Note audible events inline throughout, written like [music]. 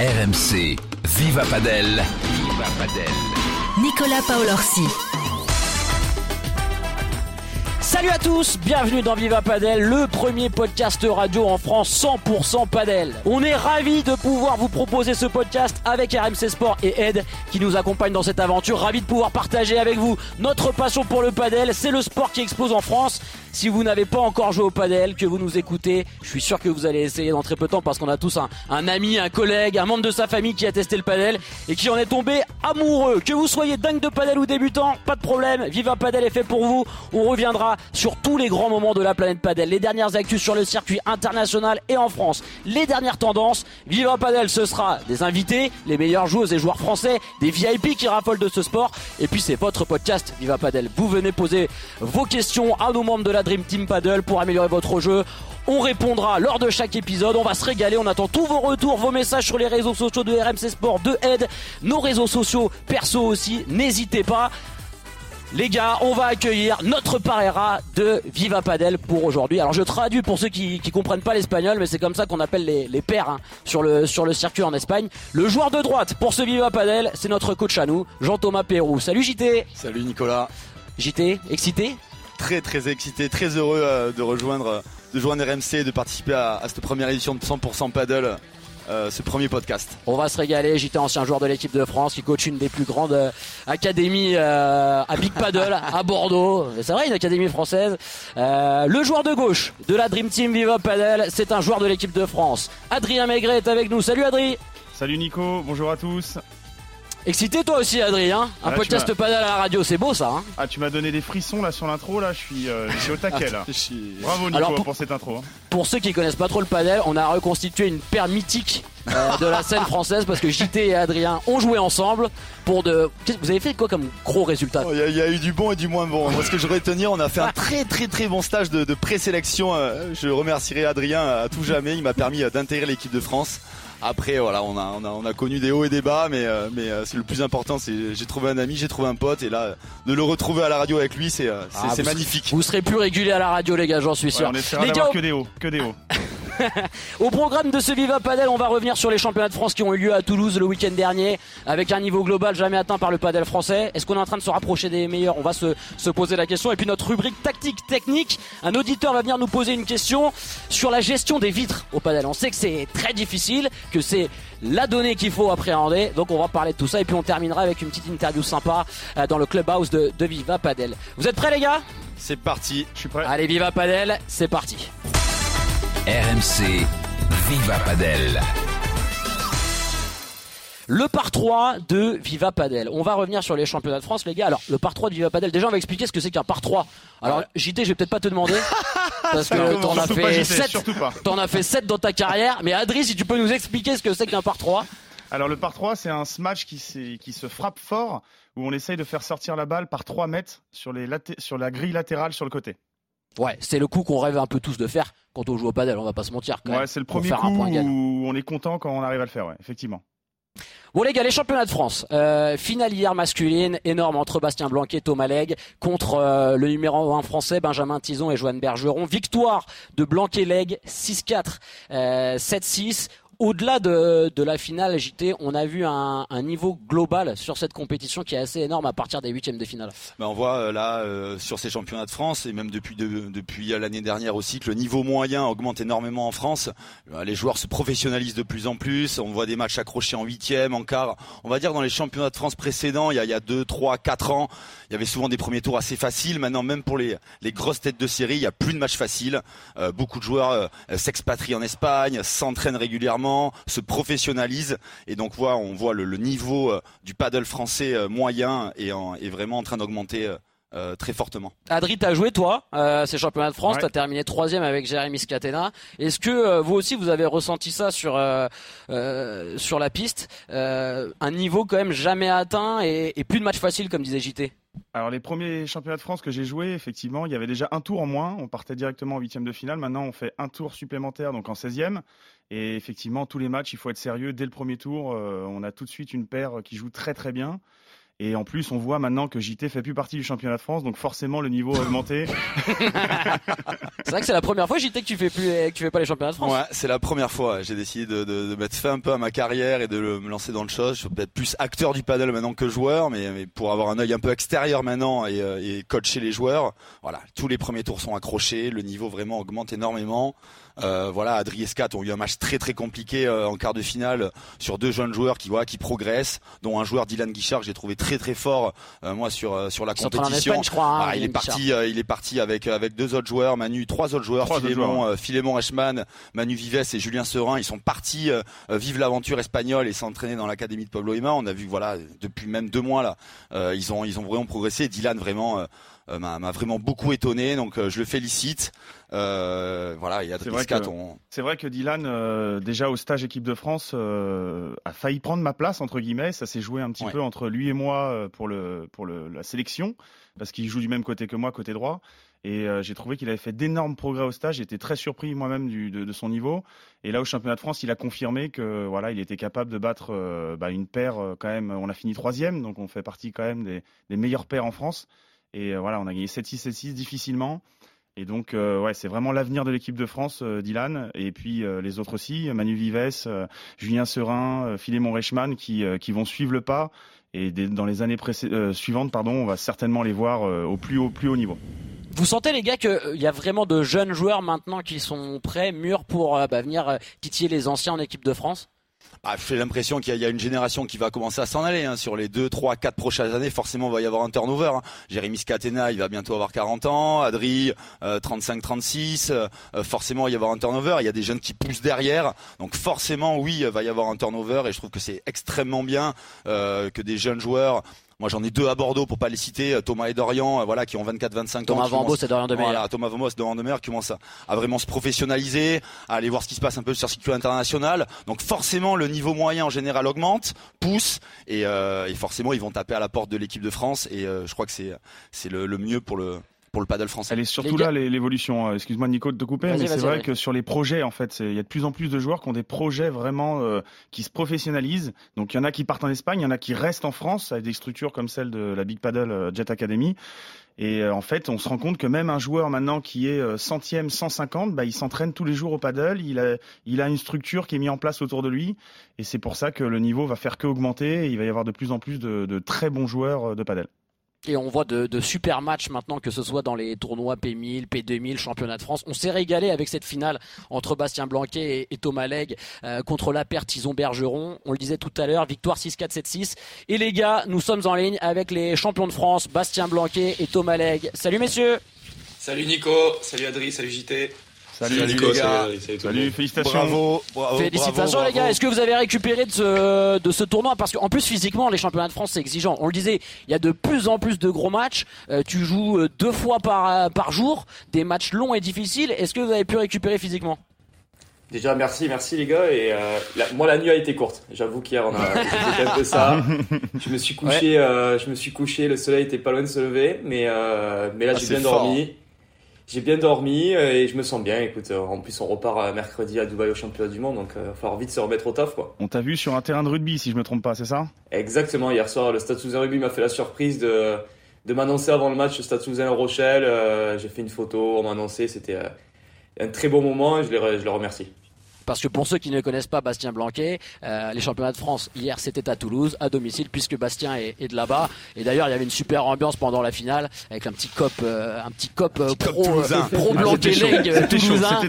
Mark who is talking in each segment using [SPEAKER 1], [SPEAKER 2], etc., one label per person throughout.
[SPEAKER 1] RMC, Viva Padel. Viva Padel.
[SPEAKER 2] Nicolas Paolorsi.
[SPEAKER 3] Salut à tous, bienvenue dans Viva Padel, le premier podcast radio en France 100% Padel. On est ravis de pouvoir vous proposer ce podcast avec RMC Sport et Ed qui nous accompagne dans cette aventure. Ravis de pouvoir partager avec vous notre passion pour le padel. C'est le sport qui explose en France. Si vous n'avez pas encore joué au padel, que vous nous écoutez, je suis sûr que vous allez essayer dans très peu de temps parce qu'on a tous un, un, ami, un collègue, un membre de sa famille qui a testé le padel et qui en est tombé amoureux. Que vous soyez dingue de padel ou débutant, pas de problème. Viva Padel est fait pour vous. On reviendra sur tous les grands moments de la planète padel, les dernières actus sur le circuit international et en France, les dernières tendances. Viva Padel, ce sera des invités, les meilleurs joueurs et joueurs français, des VIP qui raffolent de ce sport. Et puis c'est votre podcast Viva Padel. Vous venez poser vos questions à nos membres de la Dream Team Paddle pour améliorer votre jeu. On répondra lors de chaque épisode. On va se régaler. On attend tous vos retours, vos messages sur les réseaux sociaux de RMC Sport, de Aide, nos réseaux sociaux perso aussi. N'hésitez pas. Les gars, on va accueillir notre parera de Viva Padel pour aujourd'hui. Alors je traduis pour ceux qui, qui comprennent pas l'espagnol, mais c'est comme ça qu'on appelle les, les pairs hein, sur, le, sur le circuit en Espagne. Le joueur de droite pour ce Viva Padel, c'est notre coach à nous, Jean-Thomas Pérou. Salut JT
[SPEAKER 4] Salut Nicolas
[SPEAKER 3] JT, excité?
[SPEAKER 4] Très très excité, très heureux euh, de rejoindre, de joindre RMC et de participer à, à cette première édition de 100% Paddle. Euh, ce premier podcast.
[SPEAKER 3] On va se régaler. J'étais ancien joueur de l'équipe de France qui coach une des plus grandes euh, académies euh, à Big Paddle [laughs] à Bordeaux. C'est vrai, une académie française. Euh, le joueur de gauche de la Dream Team Viva Paddle, c'est un joueur de l'équipe de France. Adrien Maigret est avec nous. Salut Adrien.
[SPEAKER 5] Salut Nico, bonjour à tous.
[SPEAKER 3] Excité toi aussi Adrien, hein un
[SPEAKER 5] Ah,
[SPEAKER 3] podcast
[SPEAKER 5] tu
[SPEAKER 3] paddle à la radio, c'est beau ça. Hein
[SPEAKER 5] Ah, tu m'as donné des frissons là sur l'intro, là, je suis, euh, je suis au taquet là. Bravo Nico
[SPEAKER 3] Alors, pour-
[SPEAKER 5] pour... cette intro. hein.
[SPEAKER 3] Pour ceux qui connaissent pas trop le padel, on a reconstitué une paire mythique euh, de la scène française parce que JT et Adrien ont joué ensemble pour de. Vous avez fait quoi comme gros résultat?
[SPEAKER 4] Oh, Il y, a- il y a eu du bon et du moins bon. Moi, ce que je voudrais retenir, on a fait un très très très bon stage de, de présélection. Euh, Je remercierai Adrien à tout jamais. Il m'a permis d'intégrer l'équipe de France. Après, voilà, on a, on a, on a connu des hauts et des bas, mais, euh, mais euh, c'est le plus important. C'est j'ai trouvé un ami, j'ai trouvé un pote, et là, de le retrouver à la radio avec lui, c'est euh, c'est-
[SPEAKER 3] Ah,
[SPEAKER 4] magnifique.
[SPEAKER 3] Vous serez plus régulier à la radio, les gars, j'en suis
[SPEAKER 5] Ouais,
[SPEAKER 3] sûr.
[SPEAKER 5] on essaiera
[SPEAKER 3] les gars,
[SPEAKER 5] que des hauts, que des hauts.
[SPEAKER 3] Au programme de ce Viva Padel, on va revenir sur les championnats de France qui ont eu lieu à Toulouse le week-end dernier, avec un niveau global jamais atteint par le padel français. Est-ce qu'on est en train de se rapprocher des meilleurs On va se, se poser la question. Et puis notre rubrique tactique technique, un auditeur va venir nous poser une question sur la gestion des vitres au padel. On sait que c'est très difficile, que c'est la donnée qu'il faut appréhender. Donc on va parler de tout ça et puis on terminera avec une petite interview sympa euh, dans le clubhouse de, de Viva Padel. Vous êtes prêts les gars?
[SPEAKER 4] C'est parti.
[SPEAKER 5] Je suis prêt.
[SPEAKER 3] Allez Viva Padel, c'est parti.
[SPEAKER 1] RMC, Viva Padel.
[SPEAKER 3] Le par 3 de Viva Padel. On va revenir sur les championnats de France, les gars. Alors, le par 3 de Viva Padel, déjà, on va expliquer ce que c'est qu'un par 3. Alors, JT, je vais peut-être pas te demander. [laughs] parce que t'en as fait
[SPEAKER 5] JT,
[SPEAKER 3] 7.
[SPEAKER 5] surtout pas.
[SPEAKER 3] T'en as fait 7 dans ta carrière. Mais Adri, si tu peux nous expliquer ce que c'est qu'un par 3.
[SPEAKER 5] Alors le par 3, c'est un smash qui, se frappe fort, où on essaye de faire sortir la balle par 3 mètres sur, les sur la grille latérale sur le côté.
[SPEAKER 3] Ouais, c'est le coup qu'on rêve un peu tous de faire quand on joue au padel. On va pas se mentir quand
[SPEAKER 5] Ouais, c'est le premier coup
[SPEAKER 3] un point gagnant.
[SPEAKER 5] où on est content quand on arrive à le faire, ouais, effectivement.
[SPEAKER 3] Bon les gars, les championnats de France. Euh, finale hier masculine, énorme entre Bastien Blanquet et Thomas Legge contre euh, le numéro 1 français Benjamin Tison et Joanne Bergeron. Victoire de Blanquet-Legge 6-4, euh, 7-6. Au-delà de, de la finale JT, on a vu un, un niveau global sur cette compétition qui est assez énorme à partir des huitièmes de finale.
[SPEAKER 4] Ben, on voit euh, là euh, sur ces championnats de France et même depuis de- depuis euh, l'année dernière aussi que le niveau moyen augmente énormément en France. Les joueurs se professionnalisent de plus en plus. On voit des matchs accrochés en huitième, en quart. On va dire dans les championnats de France précédents, il y a, il y a deux, trois, quatre ans, il y avait souvent des premiers tours assez faciles. Maintenant, même pour les, les grosses têtes de série, il y a plus de matchs faciles. Beaucoup de joueurs s'expatrient en Espagne, s'entraînent régulièrement, se professionnalisent et donc voilà, on voit le, niveau euh, du paddle français euh, moyen est, en- est vraiment en train d'augmenter. Euh, très fortement.
[SPEAKER 3] Adri, t'as joué toi euh, ces championnats de France,
[SPEAKER 5] Ouais.
[SPEAKER 3] t'as terminé troisième avec Jérémy Scatena. Est-ce que euh, vous aussi vous avez ressenti ça sur euh, euh, sur la piste, euh, un niveau quand même jamais atteint et, et plus de matchs faciles comme disait JT.
[SPEAKER 5] Alors les premiers championnats de France que j'ai joués, effectivement, il y avait déjà un tour en moins. On partait directement en huitième de finale. Maintenant, on fait un tour supplémentaire, donc en 16e. Et effectivement, tous les matchs, il faut être sérieux dès le premier tour. Euh, on a tout de suite une paire qui joue très très bien. Et en plus, on voit maintenant que JT fait plus partie du championnat de France, donc forcément le niveau a augmenté. [laughs]
[SPEAKER 3] c'est vrai que c'est la première fois JT que tu fais plus, que tu fais pas les championnats de France.
[SPEAKER 4] Ouais, c'est la première fois. J'ai décidé de, de, de, mettre fin un peu à ma carrière et de me lancer dans le chose. Je suis peut-être plus acteur du paddle maintenant que joueur, mais, mais pour avoir un œil un peu extérieur maintenant et, euh, et coacher les joueurs, voilà, tous les premiers tours sont accrochés, le niveau vraiment augmente énormément. Euh, voilà, Adri et Scat ont eu un match très très compliqué euh, en quart de finale sur deux jeunes joueurs qui voilà, qui progressent, dont un joueur Dylan Guichard que j'ai trouvé très très fort euh, moi sur euh, sur la
[SPEAKER 3] Ils
[SPEAKER 4] compétition.
[SPEAKER 3] Espagne, je crois, hein,
[SPEAKER 4] Ah, il est parti, euh, il est parti avec avec deux autres joueurs, Manu, trois autres joueurs,
[SPEAKER 5] Trois autres
[SPEAKER 4] Philémon, euh, Reichmann, Manu Vives et Julien Serin. Ils sont partis vivre l'aventure espagnole et s'entraîner dans l'académie de Pablo Ima. On a vu voilà depuis même deux mois là, euh, ils ont ils ont vraiment progressé. Dylan vraiment m'a m'a vraiment beaucoup étonné, donc euh, je le félicite. Euh, voilà, et Adri
[SPEAKER 5] vrai
[SPEAKER 4] Scat,
[SPEAKER 5] que-
[SPEAKER 4] on-
[SPEAKER 5] C'est vrai que Dylan, euh, déjà au stage équipe de France, euh, a failli prendre ma place entre guillemets. Ça s'est joué un petit
[SPEAKER 4] Ouais.
[SPEAKER 5] peu entre lui et moi euh, pour le pour le, la sélection parce qu'il joue du même côté que moi, côté droit. Et euh, j'ai trouvé qu'il avait fait d'énormes progrès au stage. J'étais très surpris moi-même du- de, de son niveau. Et là au championnat de France, il a confirmé que voilà, il était capable de battre euh, bah, une paire euh, quand même. On a fini troisième, donc on fait partie quand même des, des meilleures paires en France. Et euh, voilà, on a gagné 7-6, 7-6 difficilement. Et donc, euh, ouais, c'est vraiment l'avenir de l'équipe de France, euh, Dylan. Et puis les autres aussi, Manu Vives, Julien Serin, Philémon Reichmann, qui, qui vont suivre le pas. Et dans les années suivantes, pardon, on va certainement les voir au plus haut, plus haut niveau.
[SPEAKER 3] Vous sentez les gars qu'il y a vraiment de jeunes joueurs maintenant qui sont prêts, mûrs pour bah, venir titiller les anciens en équipe de France?
[SPEAKER 4] Ah, j'ai l'impression qu'il y, a- une génération qui va commencer à s'en aller hein. sur les 2, 3, 4 prochaines années. Forcément, il va y avoir un turnover. Hein. Jérémy Scatena, il va bientôt avoir 40 ans. Adri, euh, 35, 36. Euh, euh, forcément, il va y avoir un turnover. Il y a des jeunes qui poussent derrière. Donc forcément, oui, il va y avoir un turnover. Et je trouve que c'est extrêmement bien euh, que des jeunes joueurs. Moi, j'en ai deux à Bordeaux pour pas les citer, euh, Thomas et Dorian, euh, voilà, qui ont 24, 25 ans.
[SPEAKER 3] Thomas
[SPEAKER 4] qui
[SPEAKER 3] Vambo,
[SPEAKER 4] commencent-
[SPEAKER 3] c'est Dorian de
[SPEAKER 4] voilà, Thomas Vamos de Vandemer qui commence à, à vraiment se professionnaliser, à aller voir ce qui se passe un peu sur le circuit international. Donc forcément, le niveau moyen en général augmente, pousse, et, euh, et forcément, ils vont taper à la porte de l'équipe de France. Et euh, je crois que c'est c'est le, le mieux pour le pour le paddle français.
[SPEAKER 5] Elle est surtout
[SPEAKER 3] Les gars-
[SPEAKER 5] là l'é- l'évolution. Euh, Excuse-moi Nico de te couper, mais c'est vrai que sur les projets, en fait, il y a de plus en plus de joueurs qui ont des projets vraiment euh, qui se professionnalisent. Donc il y en a qui partent en Espagne, il y en a qui restent en France avec des structures comme celle de la Big Paddle euh, Jet Academy. Et euh, en fait, on se rend compte que même un joueur maintenant qui est centième, 150, bah, il s'entraîne tous les jours au paddle. Il a, il a une structure qui est mise en place autour de lui. Et c'est pour ça que le niveau va faire que augmenter. Et il va y avoir de plus en plus de, de très bons joueurs de paddle.
[SPEAKER 3] Et on voit de, de super matchs maintenant, que ce soit dans les tournois P1000, P2000, championnat de France. On s'est régalé avec cette finale entre Bastien Blanquet et, Thomas Legge euh, contre la paire Tison Bergeron. On le disait tout à l'heure, victoire 6-4, 7-6. Et les gars, nous sommes en ligne avec les champions de France, Bastien Blanquet et Thomas Legge. Salut messieurs
[SPEAKER 6] Salut Nico, salut Adri, salut JT.
[SPEAKER 5] Salut,
[SPEAKER 6] Nico,
[SPEAKER 4] les gars.
[SPEAKER 6] salut, salut
[SPEAKER 5] Salut, félicitations.
[SPEAKER 4] Bravo, bravo,
[SPEAKER 3] Félicitations
[SPEAKER 4] bravo,
[SPEAKER 3] les gars. Est-ce que vous avez récupéré de ce, de ce tournoi? Parce qu'en plus physiquement, les championnats de France c'est exigeant. On le disait, il y a de plus en plus de gros matchs. Euh, tu joues euh, deux fois par, euh, par jour, des matchs longs et difficiles. Est-ce que vous avez pu récupérer physiquement?
[SPEAKER 6] Déjà merci, merci les gars. Et euh, la- moi la nuit a été courte. J'avoue qu'hier on a c'était un peu ça. Je me suis couché, euh, je me suis couché. Le soleil était pas loin de se lever, mais euh, mais là
[SPEAKER 4] Ah,
[SPEAKER 6] j'ai
[SPEAKER 4] c'est
[SPEAKER 6] bien
[SPEAKER 4] fort.
[SPEAKER 6] dormi. J'ai bien dormi euh, et je me sens bien. Écoute, euh, en plus on repart euh, mercredi à Dubaï au championnat du monde, donc il va falloir vite se remettre au taf quoi.
[SPEAKER 5] On t'a vu sur un terrain de rugby, si je me trompe pas, c'est ça?
[SPEAKER 6] Exactement, hier soir, le Stade Toulousain Rugby m'a fait la surprise de, de m'annoncer avant le match le Stade Toulousain Rochelle. Euh, J'ai fait une photo, on m'a annoncé, c'était euh, un très beau moment et je les, je les remercie.
[SPEAKER 3] Parce que pour ceux qui ne connaissent pas Bastien Blanquet, euh, les championnats de France hier c'était à Toulouse, à domicile, puisque Bastien est, est de là-bas. Et d'ailleurs il y avait une super ambiance pendant la finale avec un petit cop, euh, un petit cop, euh, pro, euh, pro Blanquet
[SPEAKER 5] c'était chaud,
[SPEAKER 3] League, euh,
[SPEAKER 5] c'était chaud,
[SPEAKER 3] toulousain.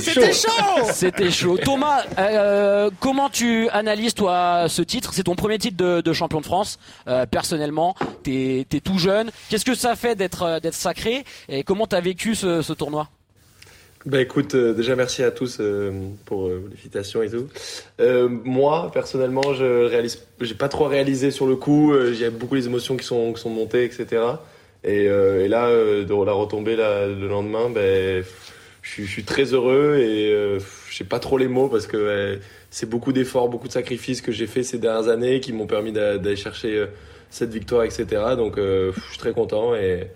[SPEAKER 5] c'était chaud.
[SPEAKER 4] C'était chaud.
[SPEAKER 3] Thomas, euh, comment tu analyses toi ce titre? C'est ton premier titre de, de champion de France. Euh, personnellement, t'es es tout jeune. Qu'est-ce que ça fait d'être d'être sacré? Et comment t'as vécu ce, ce tournoi?
[SPEAKER 7] Bah écoute, euh, déjà merci à tous euh, pour euh, les félicitations et tout. Euh, moi, personnellement, je réalise, j'ai pas trop réalisé sur le coup. J'ai beaucoup les émotions qui sont qui sont montées, etc. Et, là, de la retomber là, le lendemain, ben, je suis, très heureux et je sais pas trop les mots parce que c'est beaucoup d'efforts, beaucoup de sacrifices que j'ai fait ces dernières années qui m'ont permis d'a- d'aller chercher cette victoire, etc. Donc, je suis très content et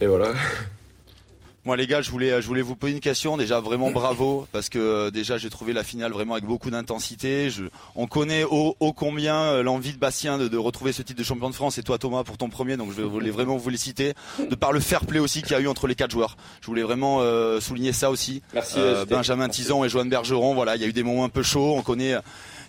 [SPEAKER 7] voilà. [laughs]
[SPEAKER 4] Moi les gars, je voulais, je voulais vous poser une question. Déjà vraiment bravo parce que euh, déjà j'ai trouvé la finale vraiment avec beaucoup d'intensité. Je, on connaît ô, ô combien euh, l'envie de Bastien de, de, retrouver ce titre de champion de France et toi Thomas pour ton premier. Donc je voulais vraiment vous les citer. De par le fair play aussi qu'il y a eu entre les quatre joueurs. Je voulais vraiment euh, souligner ça aussi.
[SPEAKER 6] Merci. Euh,
[SPEAKER 4] Benjamin Tison et Joanne Bergeron. Voilà, il y a eu des moments un peu chauds. On connaît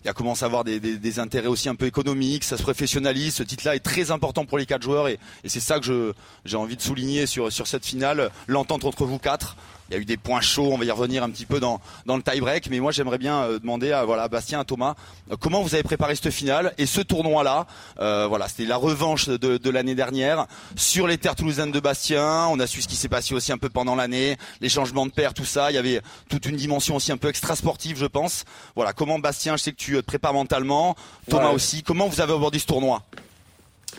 [SPEAKER 4] il y a commencé à avoir des, intérêts aussi un peu économiques, ça se professionnalise. Ce titre-là est très important pour les quatre joueurs et, c'est ça que j'ai envie de souligner sur cette finale, l'entente entre vous quatre. Il y a eu des points chauds, on va y revenir un petit peu dans, dans le tie-break, mais moi j'aimerais bien euh, demander à voilà Bastien, à Thomas, euh, comment vous avez préparé cette finale et ce tournoi-là. Euh, voilà, c'était la revanche de, de l'année dernière sur les terres toulousaines de Bastien. On a su ce qui s'est passé aussi un peu pendant l'année, les changements de paire, tout ça. Il y avait toute une dimension aussi un peu extra sportive, je pense. Voilà, comment Bastien, je sais que tu te prépares mentalement, Thomas
[SPEAKER 6] Ouais.
[SPEAKER 4] aussi. Comment vous avez abordé ce tournoi?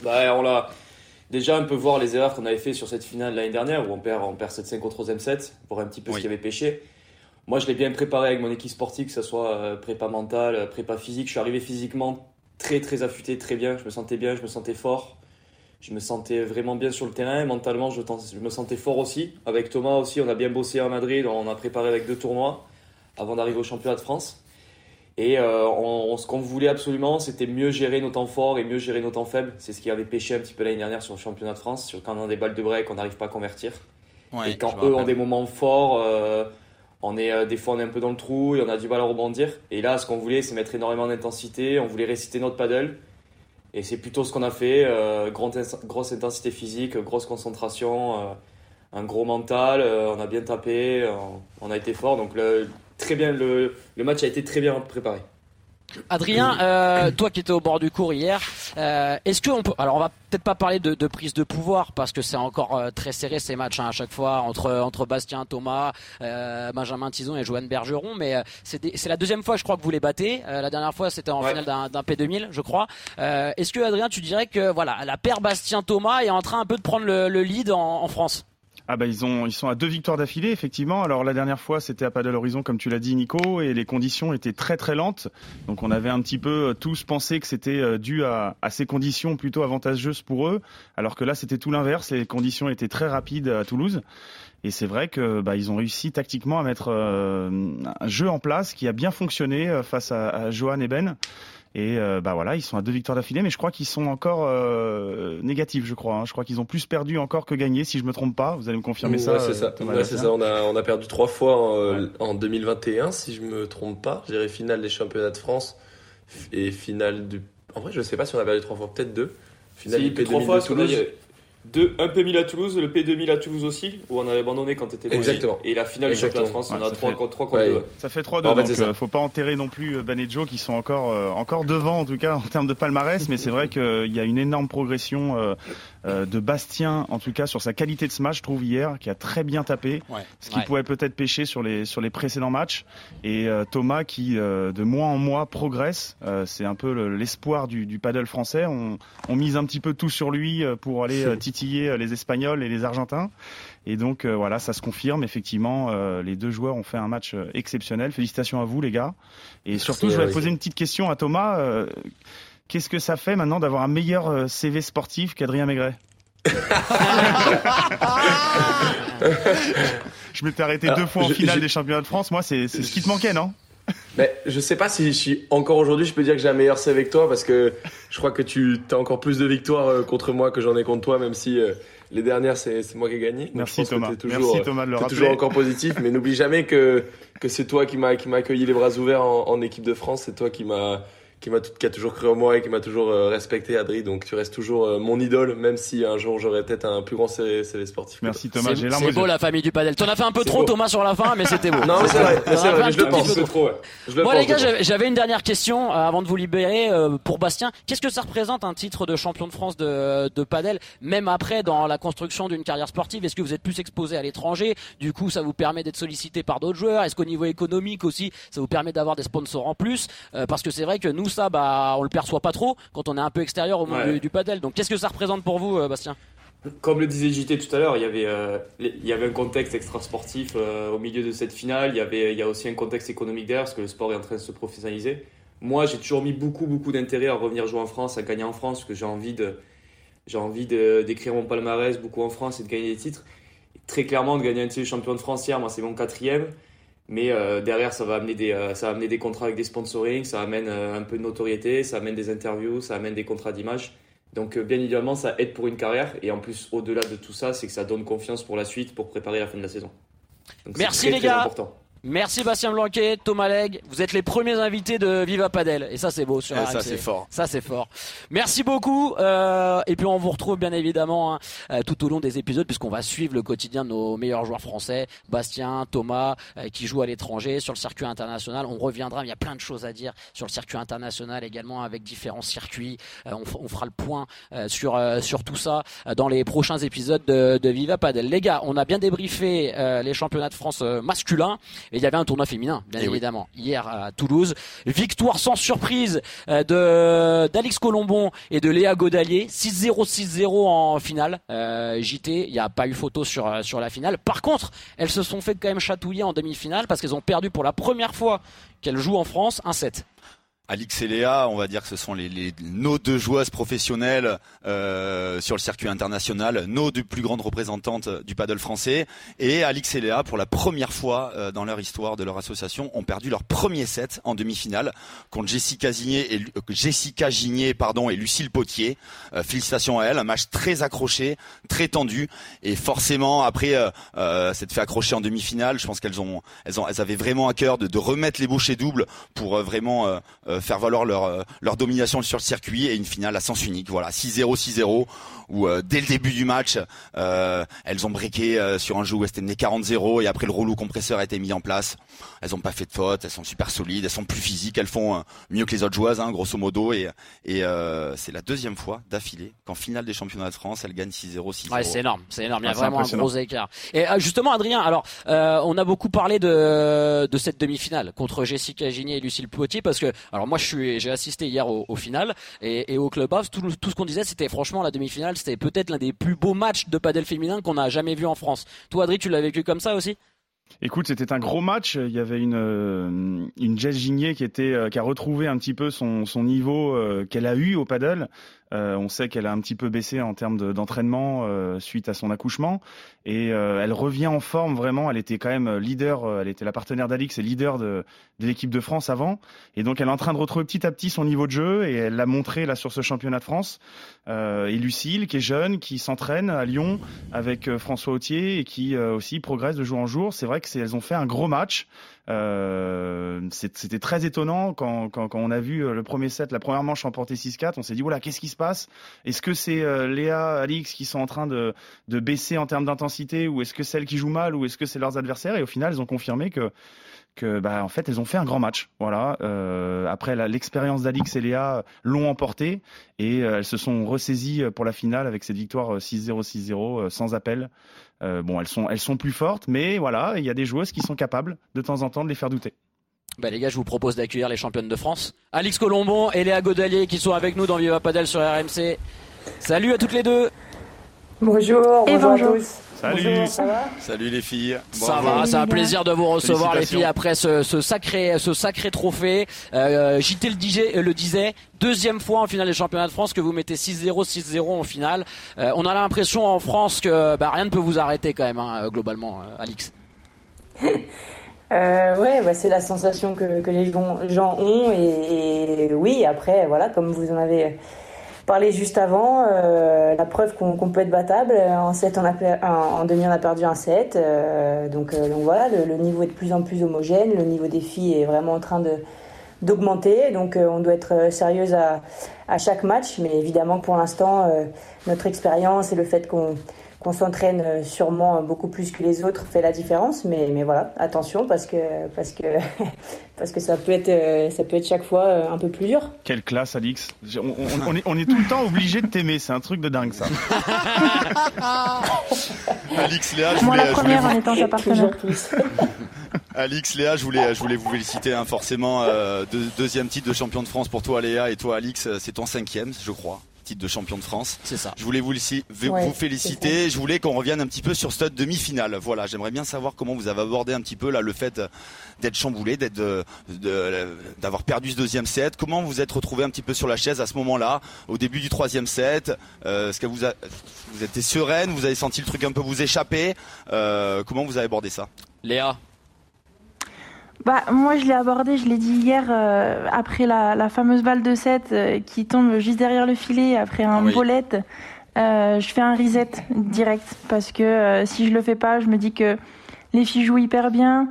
[SPEAKER 6] Bah, on l'a déjà un peu voir les erreurs qu'on avait fait sur cette finale l'année dernière où on perd, on perd 7-5 au troisième set, voir un petit peu
[SPEAKER 4] Oui.
[SPEAKER 6] ce qui avait pêché. Moi, je l'ai bien préparé avec mon équipe sportive, que ce soit euh, prépa mentale, euh, prépa physique. Je suis arrivé physiquement très très affûté, très bien. Je me sentais bien, je me sentais fort. Je me sentais vraiment bien sur le terrain. Mentalement, je me sentais fort aussi. Avec Thomas aussi, on a bien bossé à Madrid. On a préparé avec deux tournois avant d'arriver au championnat de France. Et euh, on- on- ce qu'on voulait absolument, c'était mieux gérer nos temps forts et mieux gérer nos temps faibles. C'est ce qui avait pêché un petit peu l'année dernière sur le championnat de France, sur quand on a des balles de break, on n'arrive pas à convertir.
[SPEAKER 4] Ouais,
[SPEAKER 6] et quand eux ont des moments forts, euh, on est euh, des fois on est un peu dans le trou et on a du mal à rebondir. Et là, ce qu'on voulait, c'est mettre énormément d'intensité. On voulait réciter notre paddle. Et c'est plutôt ce qu'on a fait. grosse intensité physique, grosse concentration, un gros mental. on a bien tapé, on a été fort. Donc le, très bien, le, le match a été très bien préparé.
[SPEAKER 3] Adrien, euh, toi qui étais au bord du cours hier, euh, est-ce qu'on peut Alors on va peut-être pas parler de, de prise de pouvoir parce que c'est encore euh, très serré ces matchs hein, à chaque fois entre entre Bastien, Thomas, euh, Benjamin Tison et Joanne Bergeron. Mais euh, c'est des- la deuxième fois je crois que vous les battez. Euh, la dernière fois c'était en
[SPEAKER 6] Ouais.
[SPEAKER 3] finale d'un d'un P2000 je crois. Euh, est-ce que Adrien tu dirais que voilà la paire Bastien Thomas est en train un peu de prendre le, le lead en, en France?
[SPEAKER 5] Ah bah ils ont ils sont à deux victoires d'affilée effectivement. Alors la dernière fois c'était à Padel Horizon comme tu l'as dit Nico et les conditions étaient très très lentes. Donc on avait un petit peu euh, tous pensé que c'était euh, dû à, à ces conditions plutôt avantageuses pour eux, alors que là c'était tout l'inverse. Les conditions étaient très rapides à Toulouse. Et c'est vrai que bah, ils ont réussi tactiquement à mettre euh, un jeu en place qui a bien fonctionné euh, face à, à Johan et Ben. Et euh, bah voilà, ils sont à deux victoires d'affilée, mais je crois qu'ils sont encore euh, négatifs, je crois. hein. Je crois qu'ils ont plus perdu encore que gagné, si je me trompe pas. Vous allez me confirmer ça.
[SPEAKER 7] Ouais, c'est
[SPEAKER 5] euh,
[SPEAKER 7] ça.
[SPEAKER 5] Thomas
[SPEAKER 7] Ouais, c'est ça. On a, on a perdu trois fois en, en 2021, si je me trompe pas. Je dirais finale des championnats de France et finale du. En vrai, je sais pas si on a perdu trois fois, peut-être deux. Finale
[SPEAKER 6] Si,
[SPEAKER 7] du
[SPEAKER 6] trois
[SPEAKER 7] P2000
[SPEAKER 6] fois,
[SPEAKER 7] Toulouse.
[SPEAKER 6] Eu deux, un P1000 à Toulouse, le P2000 à Toulouse aussi, où on avait abandonné quand tu étais
[SPEAKER 7] Exactement.
[SPEAKER 6] Et la finale du championnat de. France, on
[SPEAKER 5] Ouais,
[SPEAKER 6] a
[SPEAKER 5] ça
[SPEAKER 6] 3
[SPEAKER 5] fait-
[SPEAKER 6] contre 3 contre
[SPEAKER 7] Ouais.
[SPEAKER 6] 2.
[SPEAKER 5] Ça fait 3-2,
[SPEAKER 7] En fait,
[SPEAKER 5] donc euh, faut pas enterrer non plus euh, Ben et Joe qui sont encore euh, encore devant en tout cas en termes de palmarès, mais c'est vrai qu'il y a une énorme progression euh, de Bastien en tout cas sur sa qualité de smash, je trouve hier, qui a très bien tapé,
[SPEAKER 4] Ouais.
[SPEAKER 5] ce qui
[SPEAKER 3] Ouais.
[SPEAKER 5] pouvait peut-être pêcher sur les sur les précédents matchs, et euh, Thomas qui euh, de mois en mois progresse, Euh, c'est un peu le- l'espoir du, du paddle français. On, on mise un petit peu tout sur lui euh, pour aller euh, titiller les Espagnols et les Argentins. Et donc euh, voilà, ça se confirme effectivement. euh, les deux joueurs ont fait un match exceptionnel. Félicitations à vous les gars. Et surtout, je
[SPEAKER 7] Eric.
[SPEAKER 5] poser une petite question à Thomas. Qu'est-ce que ça fait maintenant d'avoir un meilleur euh, CV sportif qu'Adrien Maigret [laughs] Je m'étais arrêté
[SPEAKER 7] Alors,
[SPEAKER 5] deux fois en
[SPEAKER 7] je-
[SPEAKER 5] finale
[SPEAKER 7] je-
[SPEAKER 5] des championnats de France. Moi, c'est ce qui te manquait, non?
[SPEAKER 7] Mais je sais pas si je suis encore aujourd'hui, je peux dire que j'ai un meilleur CV que toi parce que je crois que tu as encore plus de victoires euh, contre moi que j'en ai contre toi, même si euh, les dernières c'est moi qui ai gagné.
[SPEAKER 5] Merci Thomas.
[SPEAKER 7] toujours,
[SPEAKER 5] Merci Thomas de le rappeler.
[SPEAKER 7] toujours encore positif, mais n'oublie jamais que que c'est toi qui m'a qui m'a accueilli les bras ouverts en, en équipe de France, c'est toi qui m'a qui m'a qui a toujours cru en moi et qui m'a toujours euh, respecté Adri, donc tu restes toujours euh, mon idole, même si un jour j'aurai peut-être un plus grand CV, sportif.
[SPEAKER 5] Merci Thomas.
[SPEAKER 3] C'est beau la famille du padel. T'en as fait un peu trop
[SPEAKER 7] beau.
[SPEAKER 3] Thomas sur la fin, mais c'était beau. [laughs]
[SPEAKER 7] Non, mais c'est vrai, vrai, je le pense.
[SPEAKER 3] peu
[SPEAKER 6] C'est trop, ouais.
[SPEAKER 7] Je le
[SPEAKER 3] Bon
[SPEAKER 7] pense,
[SPEAKER 3] les gars, j'avais- une dernière question euh, avant de vous libérer euh, pour Bastien. Qu'est-ce que ça représente un titre de champion de France de, de padel, même après dans la construction d'une carrière sportive? Est-ce que vous êtes plus exposé à l'étranger? Du coup, ça vous permet d'être sollicité par d'autres joueurs? Est-ce qu'au niveau économique aussi, ça vous permet d'avoir des sponsors en plus? Euh, Parce que c'est vrai que nous, ça, bah, on le perçoit pas trop quand on est un peu extérieur au monde
[SPEAKER 6] Ouais.
[SPEAKER 3] du, du padel. Donc, qu'est-ce que ça représente pour vous, euh, Bastien?
[SPEAKER 6] Comme le disait JT tout à l'heure, il y avait, euh, il y avait un contexte extra-sportif euh, au milieu de cette finale. Il y, avait, il y a aussi un contexte économique derrière, parce que le sport est en train de se professionnaliser. Moi, j'ai toujours mis beaucoup, beaucoup d'intérêt à revenir jouer en France, à gagner en France, parce que j'ai envie de, j'ai envie de- d'écrire mon palmarès beaucoup en France et de gagner des titres. très clairement de gagner un titre de champion de France hier, moi c'est mon quatrième. Mais euh, derrière, ça va, amener des, euh, ça va amener des contrats avec des sponsoring, ça amène euh, un peu de notoriété, ça amène des interviews, ça amène des contrats d'image. Donc bien évidemment, ça aide pour une carrière. Et en plus, au-delà de tout ça, c'est que ça donne confiance pour la suite, pour préparer la fin de la saison.
[SPEAKER 3] Donc, Merci les gars. Important. Merci Bastien Blanquet, Thomas Legge. Vous êtes les premiers invités de Viva Padel. Et ça, c'est beau sur
[SPEAKER 4] et Ça, c'est fort.
[SPEAKER 3] Ça, c'est fort. Merci beaucoup. Euh, et puis, on vous retrouve bien évidemment hein, euh, tout au long des épisodes, puisqu'on va suivre le quotidien de nos meilleurs joueurs français. Bastien, Thomas, euh, qui jouent à l'étranger, sur le circuit international. On reviendra. Il y a plein de choses à dire sur le circuit international également, avec différents circuits. On, on, fera le point sur, sur tout ça dans les prochains épisodes de, de, Viva Padel. Les gars, on a bien débriefé les championnats de France masculins. Et il y avait un tournoi féminin, bien évidemment, hier à Toulouse. Victoire sans surprise euh, de d'Alix Colombon et de Léa Godalier, 6-0, 6-0 en finale. Euh, JT, il n'y a pas eu photo sur euh, sur la finale. Par contre, elles se sont fait quand même chatouiller en demi-finale parce qu'elles ont perdu pour la première fois qu'elles jouent en France un 7.
[SPEAKER 4] Alix et Léa, on va dire que ce sont les, les nos deux joueuses professionnelles euh, sur le circuit international, nos deux plus grandes représentantes du paddle français. Et Alix et Léa, pour la première fois euh, dans leur histoire de leur association, ont perdu leur premier set en demi-finale contre Jessica Gigné et, euh, Jessica Gigné, pardon, et Lucille Potier. Euh, félicitations à elles, un match très accroché, très tendu. Et forcément, après euh, s'être fait accrocher en demi-finale, je pense qu'elles ont, elles ont, elles avaient vraiment à cœur de, de remettre les bouchées doubles pour vraiment faire valoir leur, euh, leur domination sur le circuit et une finale à sens unique. Voilà, 6-0, 6-0 où euh, dès le début du match, euh, elles ont briqué euh, sur un jeu où elles étaient menées 40-0 et après le rouleau compresseur a été mis en place. Elles ont pas fait de faute, elles sont super solides, elles sont plus physiques, elles font mieux que les autres joueuses, hein, grosso modo. Et, et c'est la deuxième fois d'affilée qu'en finale des championnats de France, elles gagnent 6-0, 6-0.
[SPEAKER 3] Ouais, c'est énorme, c'est énorme. Il y a ah, vraiment un gros écart. Et justement, Adrien, alors on a beaucoup parlé de, de cette demi-finale contre Jessica Gigné et Lucille Poitier parce que, alors moi j'ai assisté hier au, final et, et au clubhouse, tout, tout ce qu'on disait, c'était franchement la demi-finale c'était peut-être l'un des plus beaux matchs de padel féminin qu'on a jamais vu en France. Toi, Adri, tu l'as vécu comme ça aussi?
[SPEAKER 5] Écoute, c'était un gros match. Il y avait une euh, une Jess Gigné qui était euh, qui a retrouvé un petit peu son son niveau euh, qu'elle a eu au paddle. Euh, on sait qu'elle a un petit peu baissé en termes d'entraînement euh, suite à son accouchement et euh, elle revient en forme vraiment. Elle était quand même leader, elle était la partenaire d'Alix et leader de, de l'équipe de France avant. Et donc elle est en train de retrouver petit à petit son niveau de jeu et elle l'a montré là sur ce championnat de France. et Lucille qui est jeune, qui s'entraîne à Lyon avec François Autier et qui aussi progresse de jour en jour. C'est vrai que elles ont fait un gros match. Euh, c'était très étonnant quand, quand, on a vu euh, le premier set, la première manche emporter 6-4. On s'est dit, voilà, qu'est-ce qui se passe? Est-ce que c'est euh, Léa, Alix qui sont en train de, de baisser en termes d'intensité ou est-ce que celles qui jouent mal ou est-ce que c'est leurs adversaires? Et au final, ils ont confirmé que que bah, en fait elles ont fait un grand match. Voilà. Euh, après l'expérience d'Alix et Léa l'ont emporté et elles se sont ressaisies pour la finale avec cette victoire 6-0 6-0 sans appel. Euh, bon, elles sont, elles sont plus fortes, mais voilà, il y a des joueuses qui sont capables de temps en temps de les faire douter.
[SPEAKER 3] Bah les gars, je vous propose d'accueillir les championnes de France, Alix Colombon et Léa Godalier qui sont avec nous dans Viva Padel sur RMC. Salut à toutes les deux.
[SPEAKER 8] Bonjour,
[SPEAKER 9] et
[SPEAKER 8] bonjour, à tous.
[SPEAKER 5] Salut.
[SPEAKER 8] ça va
[SPEAKER 4] Salut les filles.
[SPEAKER 3] Ça va, c'est un plaisir de vous recevoir les filles après ce, ce sacré, ce sacré trophée. Euh, JT le disait, le disait, deuxième fois en finale des championnats de France que vous mettez 6-0, 6-0 en finale. Euh, on a l'impression en France que bah, rien ne peut vous arrêter quand même, hein, globalement, euh, Alix. [laughs]
[SPEAKER 8] Euh, ouais, bah, c'est la sensation que, que, les gens ont et, et, oui, après, voilà, comme vous en avez parlé juste avant, euh, la preuve qu'on peut être battable. En, 7, on a, en demi, on a perdu un 7. Euh, donc, euh, donc voilà, le, le, niveau est de plus en plus homogène. Le niveau des filles est vraiment en train d'augmenter. Donc on doit être sérieuse à, à, chaque match. Mais évidemment, pour l'instant, notre expérience et le fait qu'on qu'on s'entraîne euh, sûrement beaucoup plus que les autres fait la différence. Mais, mais voilà, attention parce que, parce que, [laughs] parce que ça, peut être, euh, ça peut être chaque fois euh, un peu plus dur.
[SPEAKER 5] Quelle classe, Alix. On, on, est, on est tout le temps obligé de t'aimer. C'est un truc de dingue, ça. [laughs]
[SPEAKER 4] Alix, Léa, je
[SPEAKER 9] voulais,
[SPEAKER 4] Moi, la
[SPEAKER 9] première en étant [laughs] sa partenaire.
[SPEAKER 4] Alix, Léa, je voulais, je voulais vous féliciter hein, forcément. Euh, deuxième titre de champion de France pour toi, Léa, et toi, Alix, c'est ton cinquième, je crois titre de champion de France.
[SPEAKER 3] C'est ça.
[SPEAKER 4] Je voulais vous, vous
[SPEAKER 8] Ouais,
[SPEAKER 4] féliciter. Je voulais qu'on revienne un petit peu sur cette demi-finale. Voilà, j'aimerais bien savoir comment vous avez abordé un petit peu là le fait d'être chamboulé, d'être de- de- d'avoir perdu ce deuxième set. Comment vous êtes retrouvé un petit peu sur la chaise à ce moment-là, au début du troisième set? Euh, Est-ce que vous, a- vous étiez sereine? Vous avez senti le truc un peu vous échapper? Euh, Comment vous avez abordé ça?
[SPEAKER 3] Léa,
[SPEAKER 9] Bah, moi, je l'ai abordé, je l'ai dit hier, euh, après la, la fameuse balle de 7 euh, qui tombe juste derrière le filet, après un
[SPEAKER 4] Oui.
[SPEAKER 9] bolette. euh, je fais un reset direct parce que euh, si je le fais pas, je me dis que les filles jouent hyper bien.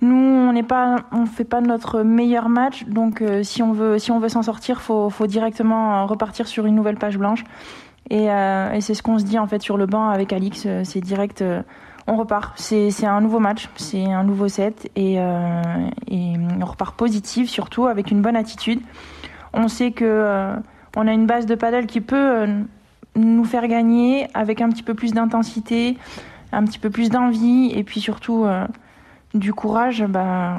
[SPEAKER 9] Nous, on n'est pas, on fait pas notre meilleur match, donc euh, si on veut, si on veut s'en sortir, faut, faut directement repartir sur une nouvelle page blanche. Et, euh, et c'est ce qu'on se dit en fait sur le banc avec Alix, c'est direct. On repart. C'est un nouveau match, c'est un nouveau set et, euh, et on repart positif surtout avec une bonne attitude. On sait que euh, on a une base de paddle qui peut euh, nous faire gagner avec un petit peu plus d'intensité, un petit peu plus d'envie et puis surtout du courage. Bah,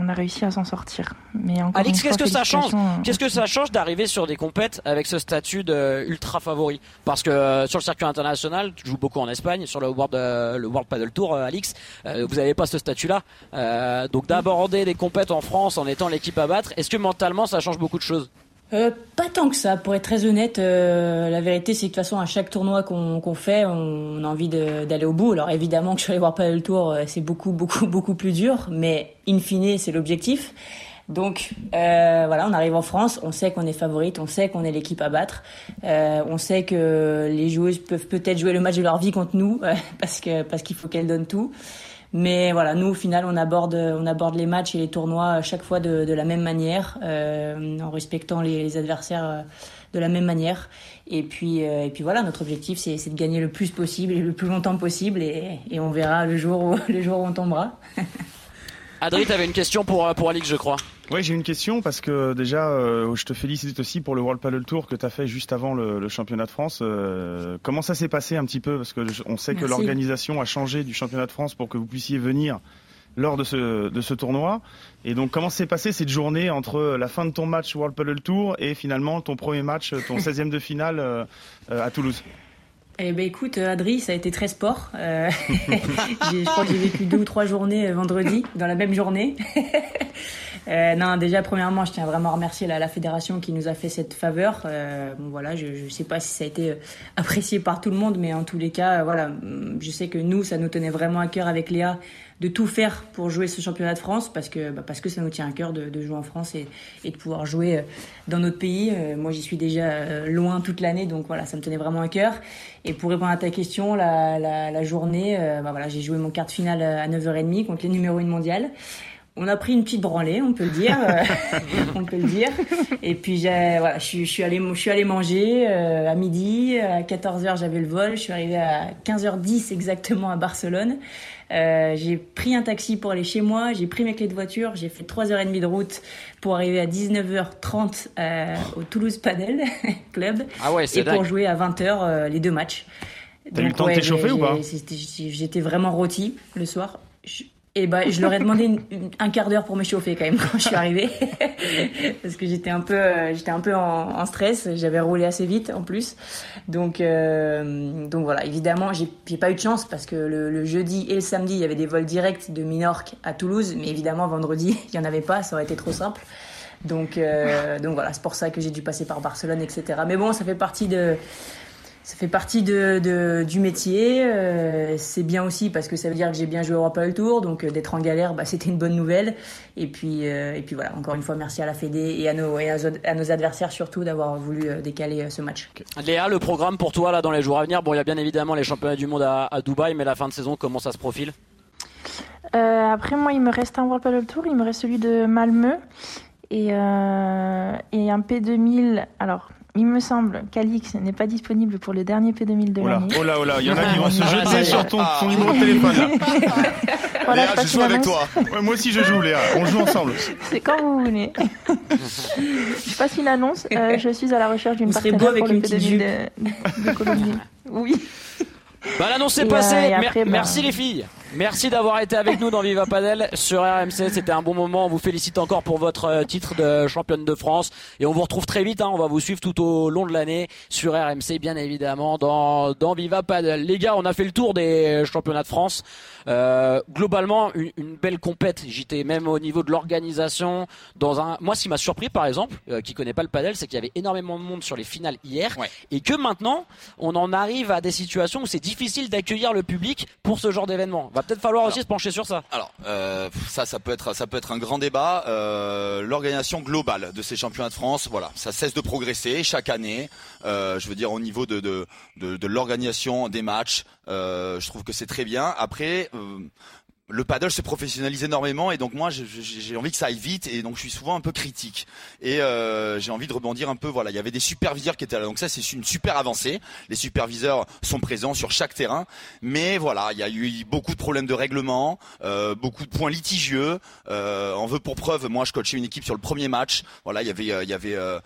[SPEAKER 9] on a réussi à s'en sortir. Mais encore
[SPEAKER 3] Alix,
[SPEAKER 9] une fois,
[SPEAKER 3] qu'est-ce que ça change?
[SPEAKER 9] euh,
[SPEAKER 3] Qu'est-ce que ça change d'arriver sur des compètes avec ce statut de ultra favori? Parce que euh, sur le circuit international, tu joues beaucoup en Espagne, sur le World, euh, le World Paddle Tour, euh, Alix, euh, vous n'avez pas ce statut-là. Euh, donc d'aborder des compètes en France en étant l'équipe à battre, est-ce que mentalement ça change beaucoup de choses?
[SPEAKER 10] Euh, pas tant que ça, pour être très honnête. euh, la vérité, c'est que de toute façon, à chaque tournoi qu'on fait, on a envie d'aller au bout. Alors évidemment que sur les World Padel Tour, euh, c'est beaucoup, beaucoup, [laughs] beaucoup plus dur, mais in fine, c'est l'objectif. Donc euh, voilà, on arrive en France, on sait qu'on est favorite, on sait qu'on est l'équipe à battre, euh, on sait que les joueuses peuvent peut-être jouer le match de leur vie contre nous [laughs] parce parce qu'il faut qu'elles donnent tout. Mais voilà, nous au final, on aborde, on aborde les matchs et les tournois à chaque fois de, de la même manière, euh, en respectant les, les adversaires euh, de la même manière. Et puis, euh, et puis voilà, notre objectif, c'est de gagner le plus possible et le plus longtemps possible, et, et on verra le jour où, [laughs] le jour où on tombera. [laughs]
[SPEAKER 3] Adri, t'avais une question pour, euh, pour Alix, je crois.
[SPEAKER 5] Ouais, j'ai une question parce que déjà, euh, je te félicite aussi pour le World Paddle Tour que tu as fait juste avant le, le championnat de France. Euh, comment ça s'est passé un petit peu? Parce que je- on sait que l'organisation a changé du championnat de France pour que vous puissiez venir lors de ce, de ce tournoi. Et donc, comment s'est passé cette journée entre la fin de ton match World Paddle Tour et finalement ton premier match, ton [laughs] 16e de finale euh, euh, à Toulouse?
[SPEAKER 10] Eh ben écoute, euh, Adri, ça a été très sport. Euh, [laughs] je crois que j'ai vécu deux ou trois journées euh, vendredi dans la même journée. [laughs] Euh, non, déjà premièrement, je tiens vraiment à remercier la, la fédération qui nous a fait cette faveur. Euh, bon voilà, je ne sais pas si ça a été euh, apprécié par tout le monde, mais en tous les cas, euh, voilà, hum, je sais que nous, ça nous tenait vraiment à cœur avec Léa de tout faire pour jouer ce championnat de France parce que bah, parce que ça nous tient à cœur de, de jouer en France et, et de pouvoir jouer euh, dans notre pays. Moi, j'y suis déjà loin toute l'année, donc voilà, ça me tenait vraiment à cœur. Et pour répondre à ta question, la, la, la journée, bah, voilà, j'ai joué mon quart de finale à 9h30 contre les numéro 1 mondial. On a pris une petite branlée, on peut le dire, euh, [laughs] on peut le dire. Et puis j'ai, voilà, je suis, je suis allée, je suis allée manger euh, à midi. À 14h, j'avais le vol. Je suis arrivée à 15h10 exactement à Barcelone. Euh, j'ai pris un taxi pour aller chez moi. J'ai pris mes clés de voiture. J'ai fait 3h30 de route pour arriver à 19h30 euh, au Toulouse Padel [laughs] Club
[SPEAKER 3] Ah ouais, c'est
[SPEAKER 10] et pour jouer à 20h euh, les deux matchs.
[SPEAKER 5] T'as eu le temps de t'échauffer ou pas
[SPEAKER 10] J'étais vraiment rôti le soir. Je- Et ben, je leur ai demandé une- [laughs] une- un quart d'heure pour m'échauffer quand même [laughs] quand je suis arrivée, [laughs] parce que j'étais un peu, euh, j'étais un peu en, en stress. J'avais roulé assez vite en plus, donc euh, donc voilà. Évidemment, j'ai j'ai pas eu de chance parce que le, le jeudi et le samedi, il y avait des vols directs de Minorque à Toulouse, mais évidemment vendredi, il y en avait pas. Ça aurait été trop simple. Donc euh, donc voilà, c'est pour ça que j'ai dû passer par Barcelone, etc. Mais bon, ça fait partie de ça fait partie de, de- du métier. euh, c'est bien aussi parce que ça veut dire que j'ai bien joué au Europa le Tour, donc euh, d'être en galère, bah, c'était une bonne nouvelle. Et puis, euh, et puis voilà, encore une fois, merci à la Fédé et à nos, et à nos- à nos adversaires surtout d'avoir voulu euh, décaler euh, ce match.
[SPEAKER 3] Léa, le programme pour toi là dans les jours à venir, bon, il y a bien évidemment les championnats du monde à, à Dubaï, mais la fin de saison, comment ça se profile?
[SPEAKER 9] Euh, après, moi, il me reste un World Paddle Tour, il me reste celui de Malmö et, euh, et un P2000. Alors, il me semble qu'Alix n'est pas disponible pour le dernier P2000 de
[SPEAKER 5] Oh là,
[SPEAKER 9] l'année.
[SPEAKER 5] oh là, oh là, il y en a qui vont se
[SPEAKER 3] Ah,
[SPEAKER 5] jeter sur ton,
[SPEAKER 4] Ah.
[SPEAKER 5] ton numéro de téléphone. [laughs]
[SPEAKER 9] Voilà,
[SPEAKER 4] Léa,
[SPEAKER 9] je
[SPEAKER 4] je joue avec toi.
[SPEAKER 5] Ouais, moi aussi je joue, Léa. On joue ensemble.
[SPEAKER 9] C'est quand vous voulez. [laughs] je passe une annonce. euh, je suis à la recherche d'une partenaire
[SPEAKER 10] beau avec
[SPEAKER 9] pour le
[SPEAKER 10] une petite
[SPEAKER 9] P2000 de, de Colombie. Oui.
[SPEAKER 3] Bah l'annonce est passée.
[SPEAKER 9] euh,
[SPEAKER 3] Mer-
[SPEAKER 9] après, bah-
[SPEAKER 3] Merci les filles. Merci d'avoir été avec nous dans Viva Padel sur RMC. C'était un bon moment. On vous félicite encore pour votre euh, titre de championne de France. Et on vous retrouve très vite. Hein. On va vous suivre tout au long de l'année sur RMC, bien évidemment, dans, dans Viva Padel. Les gars, on a fait le tour des championnats de France. Euh, globalement, une, une, belle compète. J'étais même au niveau de l'organisation. Dans un, moi, ce qui m'a surpris, par exemple, euh, qui connaît pas le padel, c'est qu'il y avait énormément de monde sur les finales hier, et que maintenant, on en arrive à des situations où c'est difficile d'accueillir le public pour ce genre d'événement. Va peut-être falloir aussi se pencher sur ça.
[SPEAKER 4] Alors, euh, ça, ça peut être, ça peut être un grand débat. Euh, L'organisation globale de ces championnats de France, voilà, ça cesse de progresser chaque année. Euh, je veux dire au niveau de de, de, de l'organisation des matchs, je trouve que c'est très bien. Après, euh, le paddle se professionnalise énormément et donc moi j'ai envie que ça aille vite et donc je suis souvent un peu critique. Et euh, j'ai envie de rebondir un peu voilà il y avait des superviseurs qui étaient là. Donc ça c'est une super avancée. Les superviseurs sont présents sur chaque terrain. Mais voilà il y a eu beaucoup de problèmes de règlement euh, beaucoup de points litigieux. Euh, on veut pour preuve moi je coachais une équipe sur le premier match. Voilà il y avait euh, euh,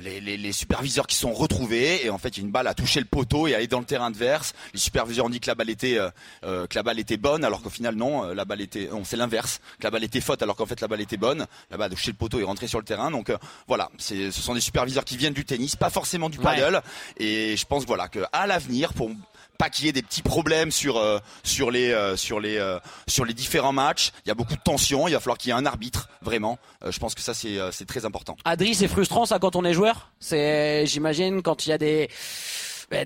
[SPEAKER 4] les, les, les, superviseurs qui sont retrouvés et en fait une balle a touché le poteau et a allé dans le terrain adverse. Les superviseurs ont dit que la balle était euh, euh que la balle était bonne alors qu'au final non, euh, la balle était non c'est l'inverse, que la balle était faute alors qu'en fait la balle était bonne. La balle a touché le poteau et est rentrée sur le terrain. Donc euh, voilà, c'est ce sont des superviseurs qui viennent du tennis, pas forcément du paddle ouais. et je pense voilà que à l'avenir pour pas qu'il y ait des petits problèmes sur euh, sur les euh, sur les euh, sur les différents matchs. Il y a beaucoup de tensions. Il va falloir qu'il y ait un arbitre vraiment. je pense que ça c'est c'est très important.
[SPEAKER 3] Adri, c'est frustrant ça quand on est joueur? C'est j'imagine quand il y a des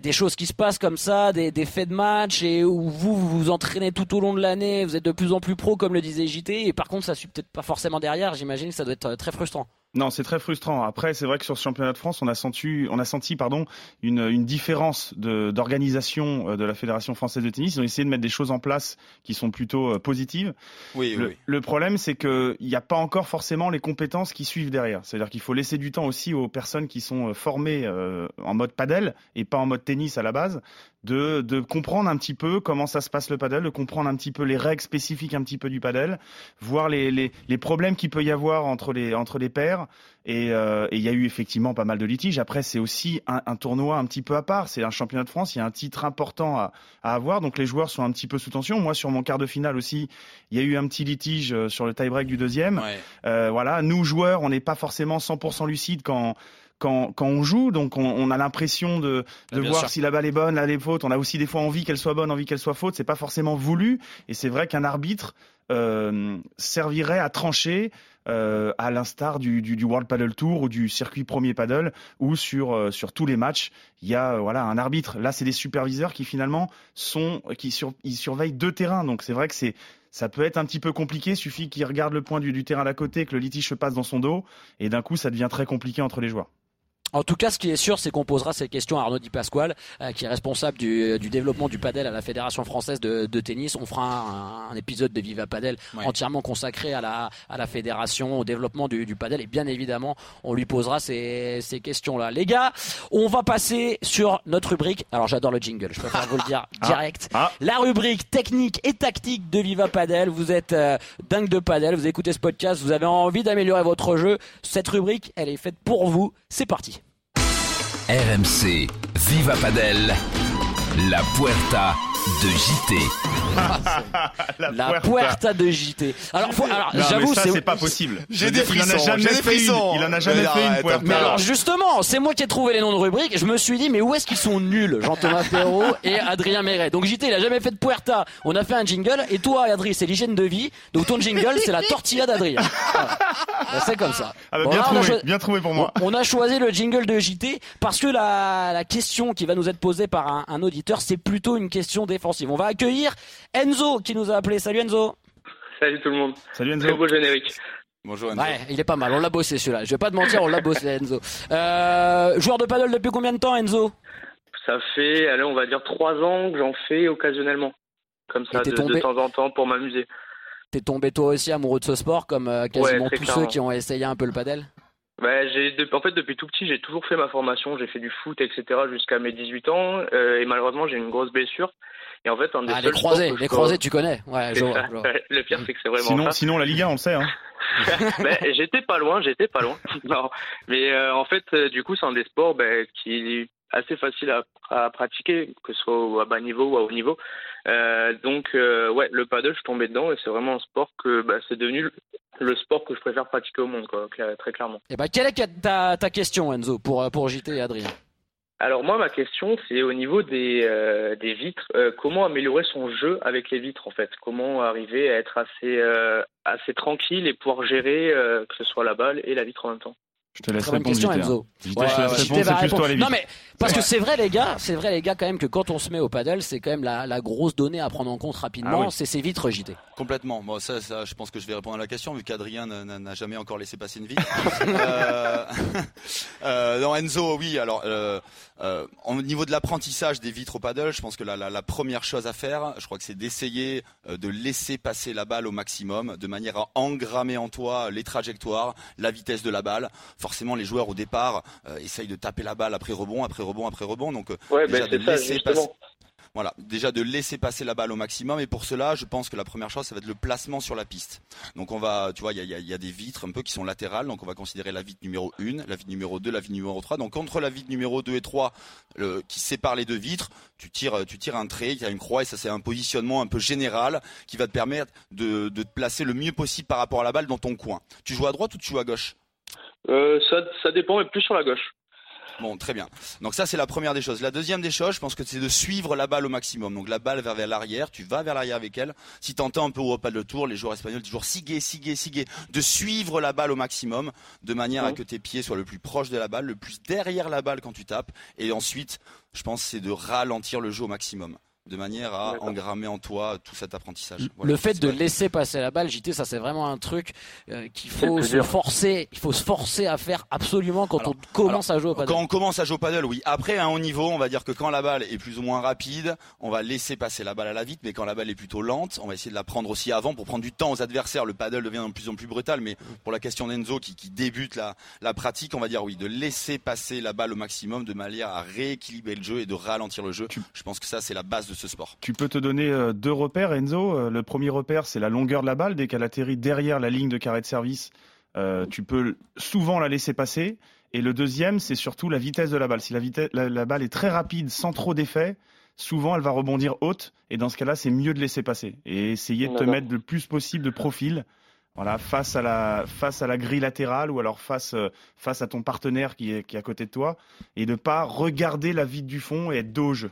[SPEAKER 3] des choses qui se passent comme ça, des, des faits de match et où vous, vous vous entraînez tout au long de l'année, vous êtes de plus en plus pro comme le disait JT et par contre ça suit peut-être pas forcément derrière, j'imagine que ça doit être très frustrant.
[SPEAKER 5] Non, c'est très frustrant. Après, c'est vrai que sur ce championnat de France, on a senti, on a senti, pardon, une, une différence d'organisation de, la Fédération française de tennis. Ils ont essayé de mettre des choses en place qui sont plutôt positives.
[SPEAKER 4] Oui,
[SPEAKER 5] le,
[SPEAKER 4] oui.
[SPEAKER 5] le problème, c'est qu'il n'y a pas encore forcément les compétences qui suivent derrière. C'est-à-dire qu'il faut laisser du temps aussi aux personnes qui sont formées euh, en mode padel et pas en mode tennis à la base, de, de comprendre un petit peu comment ça se passe le padel, de comprendre un petit peu les règles spécifiques un petit peu du padel, voir les, les, les problèmes qu'il peut y avoir entre les, entre les pairs. Et il euh, y a eu effectivement pas mal de litiges. Après, c'est aussi un, un, tournoi un petit peu à part. C'est un championnat de France. Il y a un titre important à, à, avoir. Donc les joueurs sont un petit peu sous tension. Moi, sur mon quart de finale aussi, il y a eu un petit litige euh, sur le tie-break du deuxième.
[SPEAKER 4] Ouais.
[SPEAKER 5] Euh, voilà, nous joueurs, on n'est pas forcément 100% lucide quand quand, quand on joue, donc on, on a l'impression de, de voir sûr. si la balle est bonne, elle est faute. On a aussi des fois envie qu'elle soit bonne, envie qu'elle soit faute. C'est pas forcément voulu, et c'est vrai qu'un arbitre euh, servirait à trancher euh, à l'instar du, du, du, World Paddle Tour ou du circuit premier paddle où sur euh, sur tous les matchs il y a euh, voilà un arbitre là c'est des superviseurs qui finalement sont qui sur, ils surveillent deux terrains donc c'est vrai que c'est ça peut être un petit peu compliqué suffit qu'ils regardent le point du, du terrain d'à côté que le litige se passe dans son dos et d'un coup ça devient très compliqué entre les joueurs
[SPEAKER 3] en tout cas, ce qui est sûr, c'est qu'on posera ces questions à Arnaud Di Pasquale, euh, qui est responsable du, du, développement du padel à la Fédération française de, de tennis. On fera un, un, épisode de Viva Padel ouais. entièrement consacré à la, à la fédération, au développement du, du padel, et bien évidemment, on lui posera ces, ces questions-là. Les gars, on va passer sur notre rubrique. Alors, j'adore le jingle, je préfère vous le dire [laughs] direct.
[SPEAKER 5] Ah. Ah.
[SPEAKER 3] La rubrique technique et tactique de Viva Padel. Vous êtes euh, dingue de padel, vous écoutez ce podcast, vous avez envie d'améliorer votre jeu. Cette rubrique, elle est faite pour vous. C'est parti.
[SPEAKER 1] RMC, Viva Padel, la Puerta de JT.
[SPEAKER 3] La, la puerta. de JT. Alors, faut, alors
[SPEAKER 5] j'avoue, c'est pas possible.
[SPEAKER 4] J'ai des frissons.
[SPEAKER 5] Il en a jamais fait une. Il en a jamais fait une puerta.
[SPEAKER 3] Mais alors justement, c'est moi qui ai trouvé les noms de rubriques. Je me suis dit, mais où est-ce qu'ils sont nuls, Jean-Thomas Perrault et Adrien Méret? Donc JT, il a jamais fait de puerta. On a fait un jingle. Et toi, Adrien, c'est l'hygiène de vie. Donc ton jingle, c'est la tortilla d'Adrien. Voilà. Ben, c'est comme ça.
[SPEAKER 5] Ah bah, bon, bien, là, trouvé, bien trouvé pour moi.
[SPEAKER 3] On, on, a choisi le jingle de JT parce que la, la question qui va nous être posée par un, un auditeur, c'est plutôt une question défensive. On va accueillir Enzo qui nous a appelé. Salut Enzo.
[SPEAKER 11] Salut tout le monde.
[SPEAKER 5] Salut Enzo.
[SPEAKER 11] Très beau générique.
[SPEAKER 4] Bonjour Enzo.
[SPEAKER 3] Ouais, il est pas mal. On l'a bossé celui-là. Je vais pas te mentir, on l'a bossé [laughs] Enzo. Euh, joueur de paddle depuis combien de temps Enzo?
[SPEAKER 11] Ça fait, allez, on va dire trois ans que j'en fais occasionnellement. Comme ça, de, tombé... de, temps en temps pour m'amuser.
[SPEAKER 3] T'es tombé toi aussi amoureux de ce sport comme euh, quasiment
[SPEAKER 11] ouais,
[SPEAKER 3] tous ceux qui ont essayé un peu le paddle?
[SPEAKER 11] Bah, j'ai, en fait, depuis tout petit, j'ai toujours fait ma formation. J'ai fait du foot, etc. jusqu'à mes 18 ans. Euh, et malheureusement, j'ai une grosse blessure. Et en fait, un des
[SPEAKER 3] ah, les croisés, les croisés, tu connais. Ouais, je vois, je vois. [laughs]
[SPEAKER 11] Le pire, c'est que c'est vraiment
[SPEAKER 5] sinon,
[SPEAKER 11] ça.
[SPEAKER 5] Sinon, la Ligue 1, on le sait. Hein. [laughs]
[SPEAKER 11] ben, j'étais pas loin, j'étais pas loin. [laughs] non, mais euh, en fait, euh, du coup, c'est un des sports ben, qui assez facile à, à, pratiquer, que ce soit à bas niveau ou à haut niveau. Euh, donc, euh, ouais, le paddle, je suis tombé dedans et c'est vraiment un sport que bah, c'est devenu le sport que je préfère pratiquer au monde, quoi, très clairement.
[SPEAKER 3] Et eh bah, quelle est ta, ta question, Enzo, pour, pour JT et Adrien?
[SPEAKER 11] Alors moi, ma question, c'est au niveau des, euh, des vitres. Euh, comment améliorer son jeu avec les vitres, en fait? Comment arriver à être assez, euh, assez tranquille et pouvoir gérer que ce soit la balle et la vitre en même temps?
[SPEAKER 5] Je te laisse répondre. question, Enzo.
[SPEAKER 3] Ouais, Non, mais parce que c'est vrai, les gars, c'est vrai, les gars, quand même, que quand on se met au paddle, c'est quand même la, la, grosse donnée à prendre en compte rapidement, ah c'est ces vitres JT.
[SPEAKER 4] Complètement. Moi, ça, ça, je pense que je vais répondre à la question, vu qu'Adrien n'a jamais encore laissé passer une vitre. [laughs] euh, [laughs] euh, non, Enzo, oui. Alors, euh, euh, au niveau de l'apprentissage des vitres au paddle, je pense que la, la, la première chose à faire, je crois que c'est d'essayer euh, de laisser passer la balle au maximum, de manière à engrammer en toi les trajectoires, la vitesse de la balle forcément les joueurs au départ euh, essayent de taper la balle après rebond, après rebond, après rebond. Donc euh,
[SPEAKER 11] ouais, déjà ben, de laisser passer.
[SPEAKER 4] Voilà, déjà de laisser passer la balle au maximum. Et pour cela, je pense que la première chose, ça va être le placement sur la piste. Donc on va, tu vois, il y a, y a, des vitres un peu qui sont latérales. Donc on va considérer la vitre numéro 1, la vitre numéro 2, la vitre numéro 3. Donc entre la vitre numéro 2 et 3, qui sépare les deux vitres, tu tires, tu tires un trait, il y a une croix et ça c'est un positionnement un peu général qui va te permettre de, de te placer le mieux possible par rapport à la balle dans ton coin. Tu joues à droite ou tu joues à gauche?
[SPEAKER 11] Ça, ça dépend, mais plus sur la gauche.
[SPEAKER 4] Bon, très bien. Donc ça, c'est la première des choses. La deuxième des choses, je pense que c'est de suivre la balle au maximum. Donc la balle vers, vers l'arrière, tu vas vers l'arrière avec elle. Si tu entends un peu au pas de tour, les joueurs espagnols toujours sigue, sigue, sigue. De suivre la balle au maximum, de manière à que tes pieds soient le plus proche de la balle, le plus derrière la balle quand tu tapes. Et ensuite, je pense, c'est de ralentir le jeu au maximum de manière à engrammer en toi tout cet apprentissage.
[SPEAKER 3] le fait de laisser passer la balle, JT, ça c'est vraiment un truc euh, qu'il faut se forcer, il faut se forcer à faire absolument quand on commence à jouer au paddle.
[SPEAKER 4] Quand on commence à jouer au paddle, oui. Après, à un haut niveau, on va dire que quand la balle est plus ou moins rapide, on va laisser passer la balle à la vite, mais quand la balle est plutôt lente, on va essayer de la prendre aussi avant pour prendre du temps aux adversaires. Le paddle devient de plus en plus brutal, mais pour la question d'Enzo qui, qui débute la, la pratique, on va dire oui, de laisser passer la balle au maximum de manière à rééquilibrer le jeu et de ralentir le jeu. Je pense que ça, c'est la base de ce sport.
[SPEAKER 5] Tu peux te donner euh, deux repères, Enzo. Euh, le premier repère, c'est la longueur de la balle. Dès qu'elle atterrit derrière la ligne de carré de service, euh, tu peux souvent la laisser passer. Et le deuxième, c'est surtout la vitesse de la balle. Si la, vitesse, la, balle est très rapide, sans trop d'effet, souvent elle va rebondir haute. Et dans ce cas-là, c'est mieux de laisser passer. Et essayer de te mettre le plus possible de profil. Voilà, face à la face à la grille latérale ou alors face face à ton partenaire qui est qui est à côté de toi et de pas regarder la vide du fond et être dos au jeu.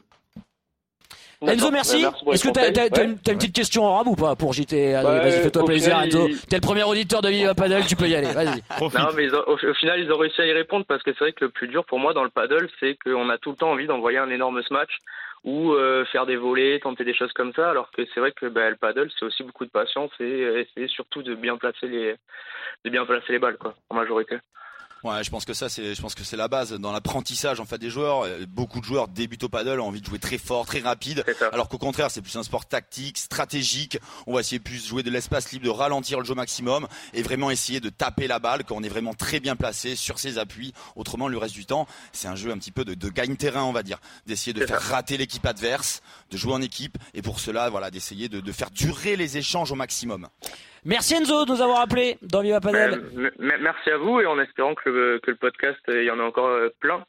[SPEAKER 3] Enzo, merci. Est-ce que t'as as, une, petite question en rame ou pas pour JT Vas-y, fais-toi plaisir, Enzo. T'es le premier auditeur de Viva Paddle, tu peux y aller. Vas-y. [laughs]
[SPEAKER 11] Non, mais au, final, ils ont réussi à y répondre parce que c'est vrai que le plus dur pour moi dans le paddle, c'est qu'on a tout le temps envie d'envoyer un énorme smash ou euh, faire des volets, tenter des choses comme ça, alors que c'est vrai que bah, le paddle, c'est aussi beaucoup de patience et essayer surtout de bien placer les, de bien placer les balles, quoi, en majorité.
[SPEAKER 4] Ouais, je pense que ça, c'est, je pense que c'est la base dans l'apprentissage en fait des joueurs. Beaucoup de joueurs débutent au paddle, ont envie de jouer très fort, très rapide, alors qu'au contraire, c'est plus un sport tactique, stratégique. On va essayer plus de jouer de l'espace libre, de ralentir le jeu maximum et vraiment essayer de taper la balle quand on est vraiment très bien placé sur ses appuis. Autrement, le reste du temps, c'est un jeu un petit peu de, de gagne-terrain, on va dire, d'essayer de faire rater l'équipe adverse, de jouer en équipe et pour cela, voilà, d'essayer de, de faire durer les échanges au maximum.
[SPEAKER 3] Merci Enzo de nous avoir appelé dans Viva Padel.
[SPEAKER 11] merci à vous et en espérant que le, que le podcast, il y en a encore euh, plein.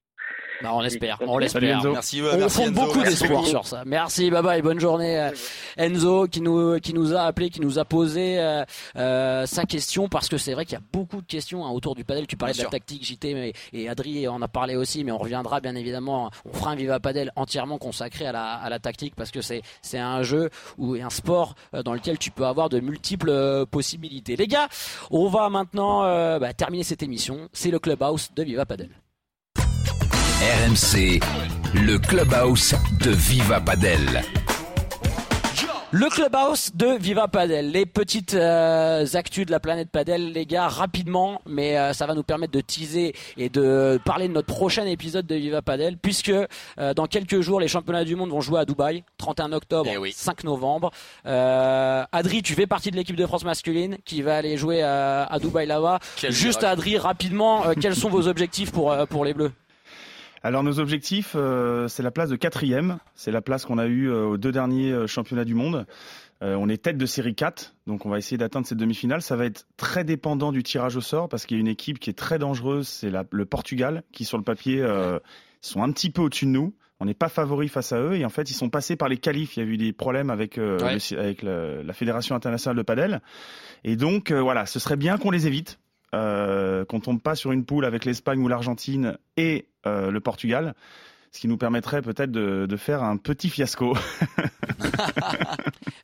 [SPEAKER 3] Bah, on l'espère, on l'espère. Merci, on merci beaucoup d'espoir sur ça. Merci, bye bye, bonne journée euh, Enzo qui nous qui nous a appelé, qui nous a posé euh, euh, sa question parce que c'est vrai qu'il y a beaucoup de questions hein, autour du padel. Tu parlais de la tactique, JT mais, et Adri en a parlé aussi, mais on reviendra bien évidemment. On fera un Viva Padel entièrement consacré à la à la tactique parce que c'est c'est un jeu ou un sport dans lequel tu peux avoir de multiples possibilités. Les gars, on va maintenant bah, terminer cette émission. C'est le clubhouse de Viva Padel.
[SPEAKER 1] RMC, le clubhouse de Viva Padel.
[SPEAKER 3] Le clubhouse de Viva Padel, les petites euh, actus de la planète Padel, les gars, rapidement, mais euh, ça va nous permettre de teaser et de parler de notre prochain épisode de Viva Padel, puisque euh, dans quelques jours, les championnats du monde vont jouer à Dubaï, 31 octobre, 5 eh novembre. Adri, tu fais partie de l'équipe de France masculine qui va aller jouer à Dubaï là-bas. Juste Adri, rapidement, quels sont vos objectifs pour, pour les Bleus?
[SPEAKER 5] Alors nos objectifs, euh, c'est la place de quatrième. C'est la place qu'on a eue euh, aux deux derniers euh, championnats du monde. Euh, on est tête de série 4, donc on va essayer d'atteindre cette demi-finale. Ça va être très dépendant du tirage au sort parce qu'il y a une équipe qui est très dangereuse, c'est le Portugal, qui sur le papier euh, sont un petit peu au-dessus de nous. On n'est pas favori face à eux et en fait ils sont passés par les qualifs. Il y a eu des problèmes avec, euh,
[SPEAKER 3] Ouais.
[SPEAKER 5] le- avec le- la Fédération internationale de padel et donc euh, voilà, ce serait bien qu'on les évite, euh, qu'on tombe pas sur une poule avec l'Espagne ou l'Argentine et euh, le Portugal, ce qui nous permettrait peut-être de, de faire un petit fiasco. [laughs] [laughs]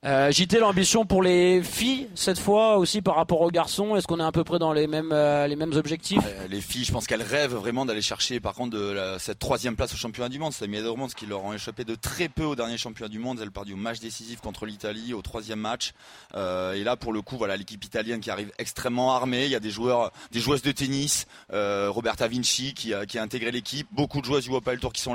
[SPEAKER 3] Euh, JT, l'ambition pour les filles cette fois aussi par rapport aux garçons, est-ce qu'on est à peu près dans les mêmes euh, les mêmes objectifs?
[SPEAKER 4] Euh, les filles, je pense qu'elles rêvent vraiment d'aller chercher, par contre, de la- cette troisième place au championnat du monde. C'est monde, ce qui leur ont échappé de très peu au dernier championnat du monde. Elles perdent au match décisif contre l'Italie, au troisième match. Euh, et là, pour le coup, voilà, l'équipe italienne qui arrive extrêmement armée. Il y a des joueurs, des joueuses de tennis, euh, Roberta Vinci qui a, qui a intégré l'équipe, beaucoup de joueuses du Padel Tour qui sont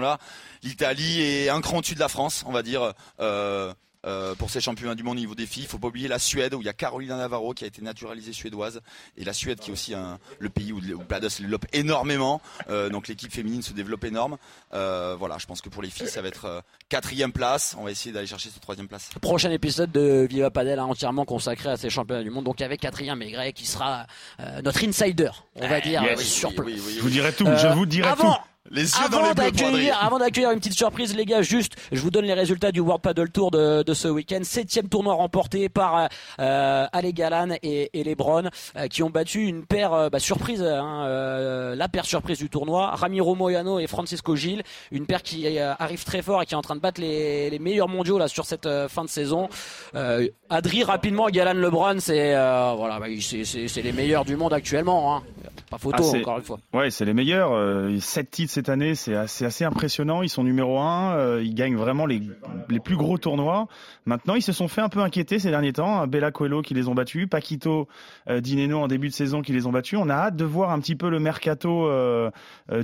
[SPEAKER 4] L'Italie est un cran au-dessus de la France, on va dire. Euh, euh, pour ces championnats du monde au niveau des filles. Il faut pas oublier la Suède où il y a Carolina Navarro qui a été naturalisée suédoise et la Suède qui est aussi un, le pays où le où se développe énormément. Euh, donc l'équipe féminine se développe énorme. Euh, voilà, je pense que pour les filles ça va être euh, quatrième place. On va essayer d'aller chercher cette troisième place.
[SPEAKER 3] Prochain épisode de Viva Padel hein, entièrement consacré à ces championnats du monde, donc avec Adrien Maigret qui sera euh, notre insider, on va dire,
[SPEAKER 5] yes.
[SPEAKER 3] euh, sur
[SPEAKER 4] Oui, oui, oui,
[SPEAKER 5] Je vous dirai tout,
[SPEAKER 3] Euh,
[SPEAKER 5] je vous dirai
[SPEAKER 3] avant,
[SPEAKER 5] tout.
[SPEAKER 4] Les yeux dans
[SPEAKER 3] Avant
[SPEAKER 4] les
[SPEAKER 3] d'accueillir, avant d'accueillir une petite surprise, les gars, juste, je vous donne les résultats du World Paddle Tour de, de ce week-end. Septième tournoi remporté par euh, Ale Galan et, et Lebron, euh, qui ont battu une paire euh, bah, surprise, hein, euh, la paire surprise du tournoi, Ramiro Moyano et Francisco Gil, une paire qui euh, arrive très fort et qui est en train de battre les, les meilleurs mondiaux là sur cette euh, fin de saison. Euh, Adri rapidement, Galan Lebron, c'est euh, voilà, bah, c'est- c'est c'est les meilleurs du monde actuellement, hein. pas photo
[SPEAKER 5] Ah,
[SPEAKER 3] encore une fois.
[SPEAKER 5] Ouais, c'est les meilleurs. Euh, sept titres cette année, c'est assez, assez impressionnant. Ils sont numéro un. euh, ils gagnent vraiment les, les plus gros tournois. Maintenant, ils se sont fait un peu inquiéter ces derniers temps. Bella Coelho qui les ont battus, Paquito euh, Dineno en début de saison qui les ont battus. On a hâte de voir un petit peu le mercato euh,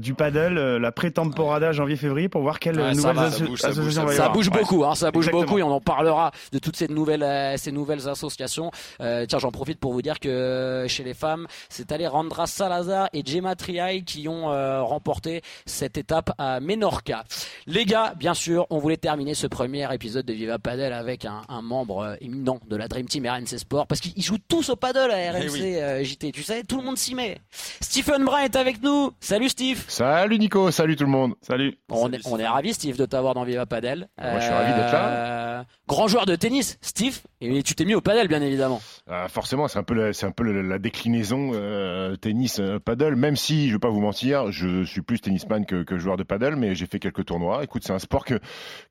[SPEAKER 5] du paddle, la pré-temporada janvier-février pour voir quelles
[SPEAKER 3] Ouais, va,
[SPEAKER 4] ça bouge, ça bouge,
[SPEAKER 3] bouge beaucoup, hein, ça bouge
[SPEAKER 5] Exactement.
[SPEAKER 3] beaucoup et on en parlera de toutes ces nouvelles, ces nouvelles associations. Euh, tiens, j'en profite pour vous dire que chez les femmes, c'est Alejandra Salazar et Gemma Triay qui ont euh, remporté cette étape à Menorca. Les gars, bien sûr, on voulait terminer ce premier épisode de Viva Padel avec un, un membre euh, éminent de la Dream Team RMC Sport parce qu'ils jouent tous au paddle à RMC
[SPEAKER 4] Eh oui.
[SPEAKER 3] euh, JT. Tu sais, tout le monde s'y met. Stephen Brun est avec nous. Salut Steve.
[SPEAKER 12] Salut Nico, salut tout le monde.
[SPEAKER 5] Salut.
[SPEAKER 3] On
[SPEAKER 4] Salut,
[SPEAKER 3] est, on est ravi, Steve, de t'avoir dans Viva Padel.
[SPEAKER 12] Moi, je suis ravi d'être
[SPEAKER 3] là. Grand joueur de tennis, Steve. Et tu t'es mis au padel, bien évidemment.
[SPEAKER 12] Euh, forcément, c'est un peu la, c'est un peu la, la déclinaison euh, tennis euh, paddle. Même si je vais pas vous mentir, je suis plus tennisman que, que joueur de paddle, mais j'ai fait quelques tournois. Écoute, c'est un sport que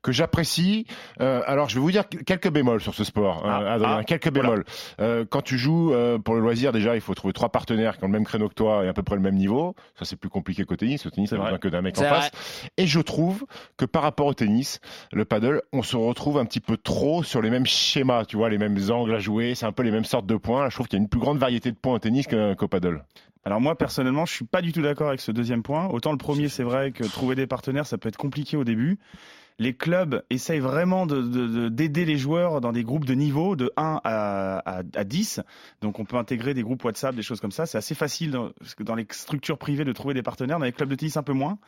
[SPEAKER 12] que j'apprécie. Euh, alors, je vais vous dire quelques bémols sur ce sport, euh,
[SPEAKER 5] Ah,
[SPEAKER 12] Adrien.
[SPEAKER 5] ah,
[SPEAKER 12] quelques
[SPEAKER 5] voilà.
[SPEAKER 12] bémols. Euh, quand tu joues euh, pour le loisir, déjà, il faut trouver trois partenaires qui ont le même créneau que toi et à peu près le même niveau. Ça, c'est plus compliqué qu'au tennis. Au tennis, ça besoin que d'un mec en face. Et je trouve que par rapport au tennis, le paddle, on se retrouve un petit peu trop sur les mêmes schémas, tu vois, les mêmes angles à jouer, c'est un peu les mêmes sortes de points. Là, je trouve qu'il y a une plus grande variété de points au tennis qu'au paddle.
[SPEAKER 5] Alors moi personnellement, je suis pas du tout d'accord avec ce deuxième point. Autant le premier, c'est vrai que trouver des partenaires, ça peut être compliqué au début. Les clubs essayent vraiment de- de- de- d'aider les joueurs dans des groupes de niveau de 1 à, à, à 10. Donc on peut intégrer des groupes WhatsApp, des choses comme ça. C'est assez facile dans, parce que dans les structures privées de trouver des partenaires. Dans les clubs de tennis, un peu moins.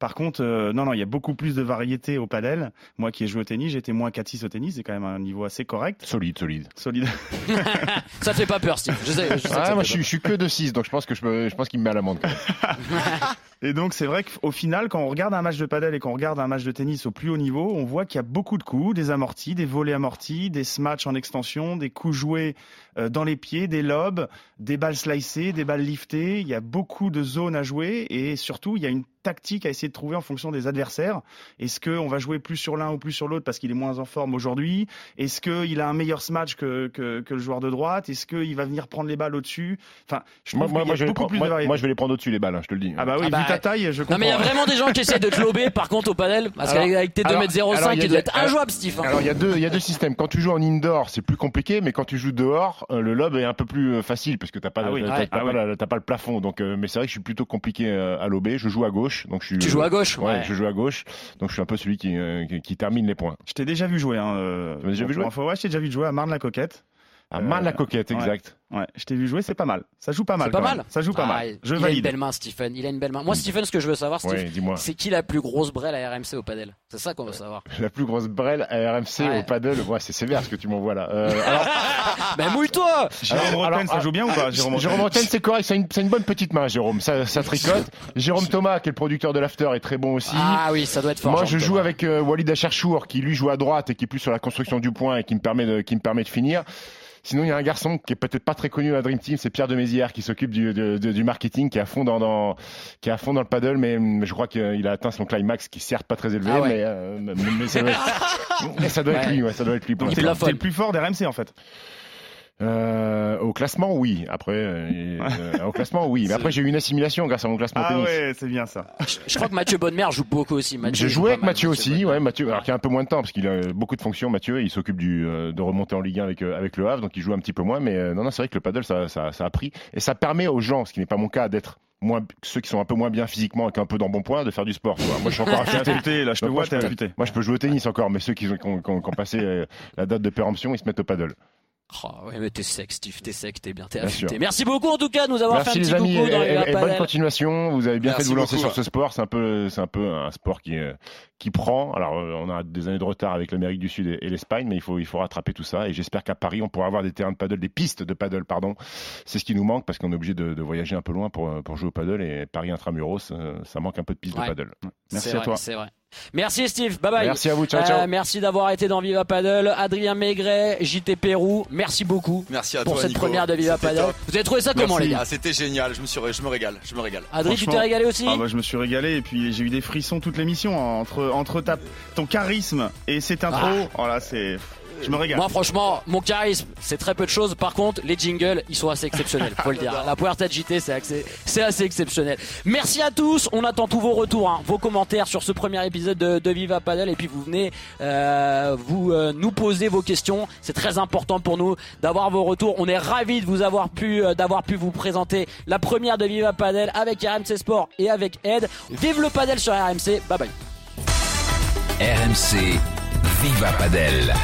[SPEAKER 5] Par contre, euh, non, non, il y a beaucoup plus de variété au padel. Moi qui ai joué au tennis, j'étais moins 4-6 au tennis. C'est quand même un niveau assez correct.
[SPEAKER 12] Solide, solide.
[SPEAKER 5] Solide. [laughs] [laughs]
[SPEAKER 3] Ça te fait pas peur, Steve. Je sais, je sais
[SPEAKER 12] Ah, moi, je suis, je suis que de 6, donc je pense que je, peux- je pense qu'il me met à l'amende. quand même. [laughs]
[SPEAKER 5] Et donc c'est vrai qu'au final, quand on regarde un match de padel et qu'on regarde un match de tennis au plus haut niveau, on voit qu'il y a beaucoup de coups, des amortis, des volets amortis, des smatchs en extension, des coups joués dans les pieds, des lobes, des balles slicées, des balles liftées. Il y a beaucoup de zones à jouer et surtout il y a une tactique à essayer de trouver en fonction des adversaires. Est-ce qu'on va jouer plus sur l'un ou plus sur l'autre parce qu'il est moins en forme aujourd'hui? Est-ce qu'il a un meilleur smash que, que, que le joueur de droite? Est-ce qu'il va venir prendre les balles au-dessus? Enfin, je
[SPEAKER 12] Moi, je vais les prendre-
[SPEAKER 5] plus
[SPEAKER 12] moi-
[SPEAKER 5] de variété.
[SPEAKER 12] moi, je vais les prendre au-dessus, les balles, hein, je te le dis.
[SPEAKER 5] Ah bah oui,
[SPEAKER 3] Ah bah,
[SPEAKER 5] vu ta taille, je comprends.
[SPEAKER 3] Non mais il y a vraiment des gens qui essaient de te lober par contre au padel parce qu'avec tes
[SPEAKER 12] alors-
[SPEAKER 3] 2m05
[SPEAKER 12] alors, il
[SPEAKER 3] doit être injouable Steve. hein.
[SPEAKER 12] Alors il y a deux il y a deux systèmes. Quand tu joues en indoor, c'est plus compliqué, mais quand tu joues dehors, euh, le lob est un peu plus euh, facile parce que t'as pas
[SPEAKER 5] Ah
[SPEAKER 12] le-
[SPEAKER 5] oui,
[SPEAKER 12] t'as-
[SPEAKER 3] ouais,
[SPEAKER 12] t'as
[SPEAKER 5] ah
[SPEAKER 12] pas, le plafond. Donc euh, mais c'est vrai que je suis plutôt compliqué euh, à lober. Je joue à gauche, donc je suis.
[SPEAKER 3] Tu joues à gauche,
[SPEAKER 12] Ouais,
[SPEAKER 3] ouais.
[SPEAKER 12] je joue à gauche, donc je suis un peu celui qui euh, qui, qui termine les points.
[SPEAKER 5] Je t'ai déjà vu jouer. Hein, euh,
[SPEAKER 12] Tu m'as déjà vu jouer?
[SPEAKER 5] info, ouais, je t'ai déjà vu jouer à Marne-la-Coquette.
[SPEAKER 12] À main la coquette,
[SPEAKER 5] ouais.
[SPEAKER 12] exact.
[SPEAKER 5] Ouais, je t'ai vu jouer, c'est pas mal. Ça joue pas mal.
[SPEAKER 3] C'est pas mal.
[SPEAKER 5] Ça joue pas
[SPEAKER 3] Ah,
[SPEAKER 5] mal. Je
[SPEAKER 3] il a une belle main, Stephen. Il a une belle main. Moi, Stephen, ce que je veux savoir, Steve,
[SPEAKER 12] Ouais, dis-moi.
[SPEAKER 3] c'est qui la plus grosse brêle à RMC au padel? C'est ça qu'on veut savoir.
[SPEAKER 12] La plus grosse brêle à RMC
[SPEAKER 3] Ouais.
[SPEAKER 12] au paddle. Ouais, c'est sévère ce que tu m'envoies là. Euh, alors, [laughs]
[SPEAKER 3] Ben mouille-toi
[SPEAKER 5] Jérôme
[SPEAKER 12] Alors,
[SPEAKER 5] Rotten, ça joue bien ou pas Jérôme
[SPEAKER 12] Jérôme
[SPEAKER 5] Rotten
[SPEAKER 12] c'est correct, c'est une, c'est une bonne petite main, Jérôme. Ça, ça tricote. Jérôme Thomas, qui est le producteur de l'After, est très bon aussi.
[SPEAKER 3] Ah oui, ça doit être fort.
[SPEAKER 12] Moi,
[SPEAKER 3] Jean
[SPEAKER 12] je joue avec euh, Walid Acharchour, qui lui joue à droite et qui est plus sur la construction du point et qui me permet de, qui me permet de finir. Sinon, il y a un garçon qui est peut-être pas très connu à la Dream Team, c'est Pierre de Mézières, qui s'occupe du, de- de- du marketing, qui est à fond dans, dans- qui est à fond dans le paddle, mais je crois qu'il a atteint son climax, qui est certes pas très élevé,
[SPEAKER 3] Ah ouais.
[SPEAKER 12] mais, euh, mais, mais ça doit être, [laughs] mais ça doit être
[SPEAKER 3] Ouais.
[SPEAKER 12] lui, ouais, ça doit être lui. pour
[SPEAKER 5] Donc, T'es le plus fort d'RMC en fait.
[SPEAKER 12] Euh, au classement, oui. Après, euh, [laughs] euh, au classement, oui. Mais après, j'ai eu une assimilation grâce à mon classement
[SPEAKER 5] Ah
[SPEAKER 12] tennis.
[SPEAKER 5] ouais, c'est bien ça.
[SPEAKER 3] Je, je crois que Mathieu Bonnemer joue beaucoup aussi. Mathieu,
[SPEAKER 12] J'ai joué avec Mathieu aussi,
[SPEAKER 3] Bonnemer.
[SPEAKER 12] ouais, Mathieu, alors qu'il a un peu moins de temps parce qu'il a beaucoup de fonctions. Mathieu, il s'occupe du euh, de remonter en Ligue 1 avec euh, avec le Havre, donc il joue un petit peu moins. Mais euh, non, non, c'est vrai que le paddle, ça, ça, ça a pris et ça permet aux gens, ce qui n'est pas mon cas, d'être moins ceux qui sont un peu moins bien physiquement et qui un peu d'embonpoint, de faire du sport. tu vois. Moi, je suis encore
[SPEAKER 5] T'es
[SPEAKER 12] affûté.
[SPEAKER 5] affûté, là, je te vois,
[SPEAKER 12] moi,
[SPEAKER 5] t'es
[SPEAKER 12] je peux-
[SPEAKER 5] affûté.
[SPEAKER 12] Moi, je peux jouer au tennis encore, mais ceux qui ont, qui ont- qui passé la date de péremption, ils se mettent au paddle.
[SPEAKER 3] Oh, ouais, mais t'es sec, Steve, t'es sec, t'es bien, t'es affûté. Merci beaucoup en tout cas de nous avoir
[SPEAKER 12] Merci
[SPEAKER 3] fait un
[SPEAKER 12] les
[SPEAKER 3] petit
[SPEAKER 12] amis
[SPEAKER 3] coucou
[SPEAKER 12] et,
[SPEAKER 3] dans
[SPEAKER 12] et-
[SPEAKER 3] les
[SPEAKER 12] et bonne continuation. Vous avez bien
[SPEAKER 4] Merci
[SPEAKER 12] fait de vous lancer
[SPEAKER 4] beaucoup.
[SPEAKER 12] sur ce sport. C'est un peu, c'est un peu un sport qui euh, qui prend. Alors euh, on a des années de retard avec l'Amérique du Sud et, l'Espagne, mais il faut il faut rattraper tout ça. Et j'espère qu'à Paris on pourra avoir des terrains de paddle, des pistes de paddle, pardon. C'est ce qui nous manque parce qu'on est obligé de, de voyager un peu loin pour euh, pour jouer au paddle et Paris intramuros, ça manque un peu de pistes
[SPEAKER 3] Ouais.
[SPEAKER 12] de paddle.
[SPEAKER 5] Merci à
[SPEAKER 3] vrai,
[SPEAKER 5] toi.
[SPEAKER 3] C'est vrai. Merci Steve, bye bye.
[SPEAKER 12] Merci à vous, ciao
[SPEAKER 3] Euh,
[SPEAKER 12] ciao.
[SPEAKER 3] merci d'avoir été dans Viva Paddle. Adrien Maigret, JT Pérou, merci beaucoup
[SPEAKER 4] Merci à
[SPEAKER 3] pour
[SPEAKER 4] toi,
[SPEAKER 3] cette
[SPEAKER 4] Nico.
[SPEAKER 3] première de Viva Paddle.
[SPEAKER 4] top.
[SPEAKER 3] Vous avez trouvé ça comment les gars?
[SPEAKER 4] Ah, c'était génial. Je me suis, ré- je me régale. Je me régale.
[SPEAKER 3] Adrien, tu t'es régalé aussi?
[SPEAKER 5] Ah bah, je me suis régalé et puis j'ai eu des frissons toute l'émission hein, entre entre ta, ton charisme et cette intro. Oh là, c'est je me régale.
[SPEAKER 3] Moi franchement, mon charisme, c'est très peu de choses. Par contre, les jingles, ils sont assez exceptionnels, faut le dire. La Puerta de JT, c'est assez, c'est assez exceptionnel. Merci à tous. On attend tous vos retours, hein, vos commentaires sur ce premier épisode de, de Viva Paddle. Et puis vous venez euh, vous euh, nous poser vos questions. C'est très important pour nous d'avoir vos retours. On est ravis de vous avoir pu euh, d'avoir pu vous présenter la première de Viva Paddle avec RMC Sport et avec Ed. Vive le paddle sur RMC. Bye bye.
[SPEAKER 1] RMC Viva Padel.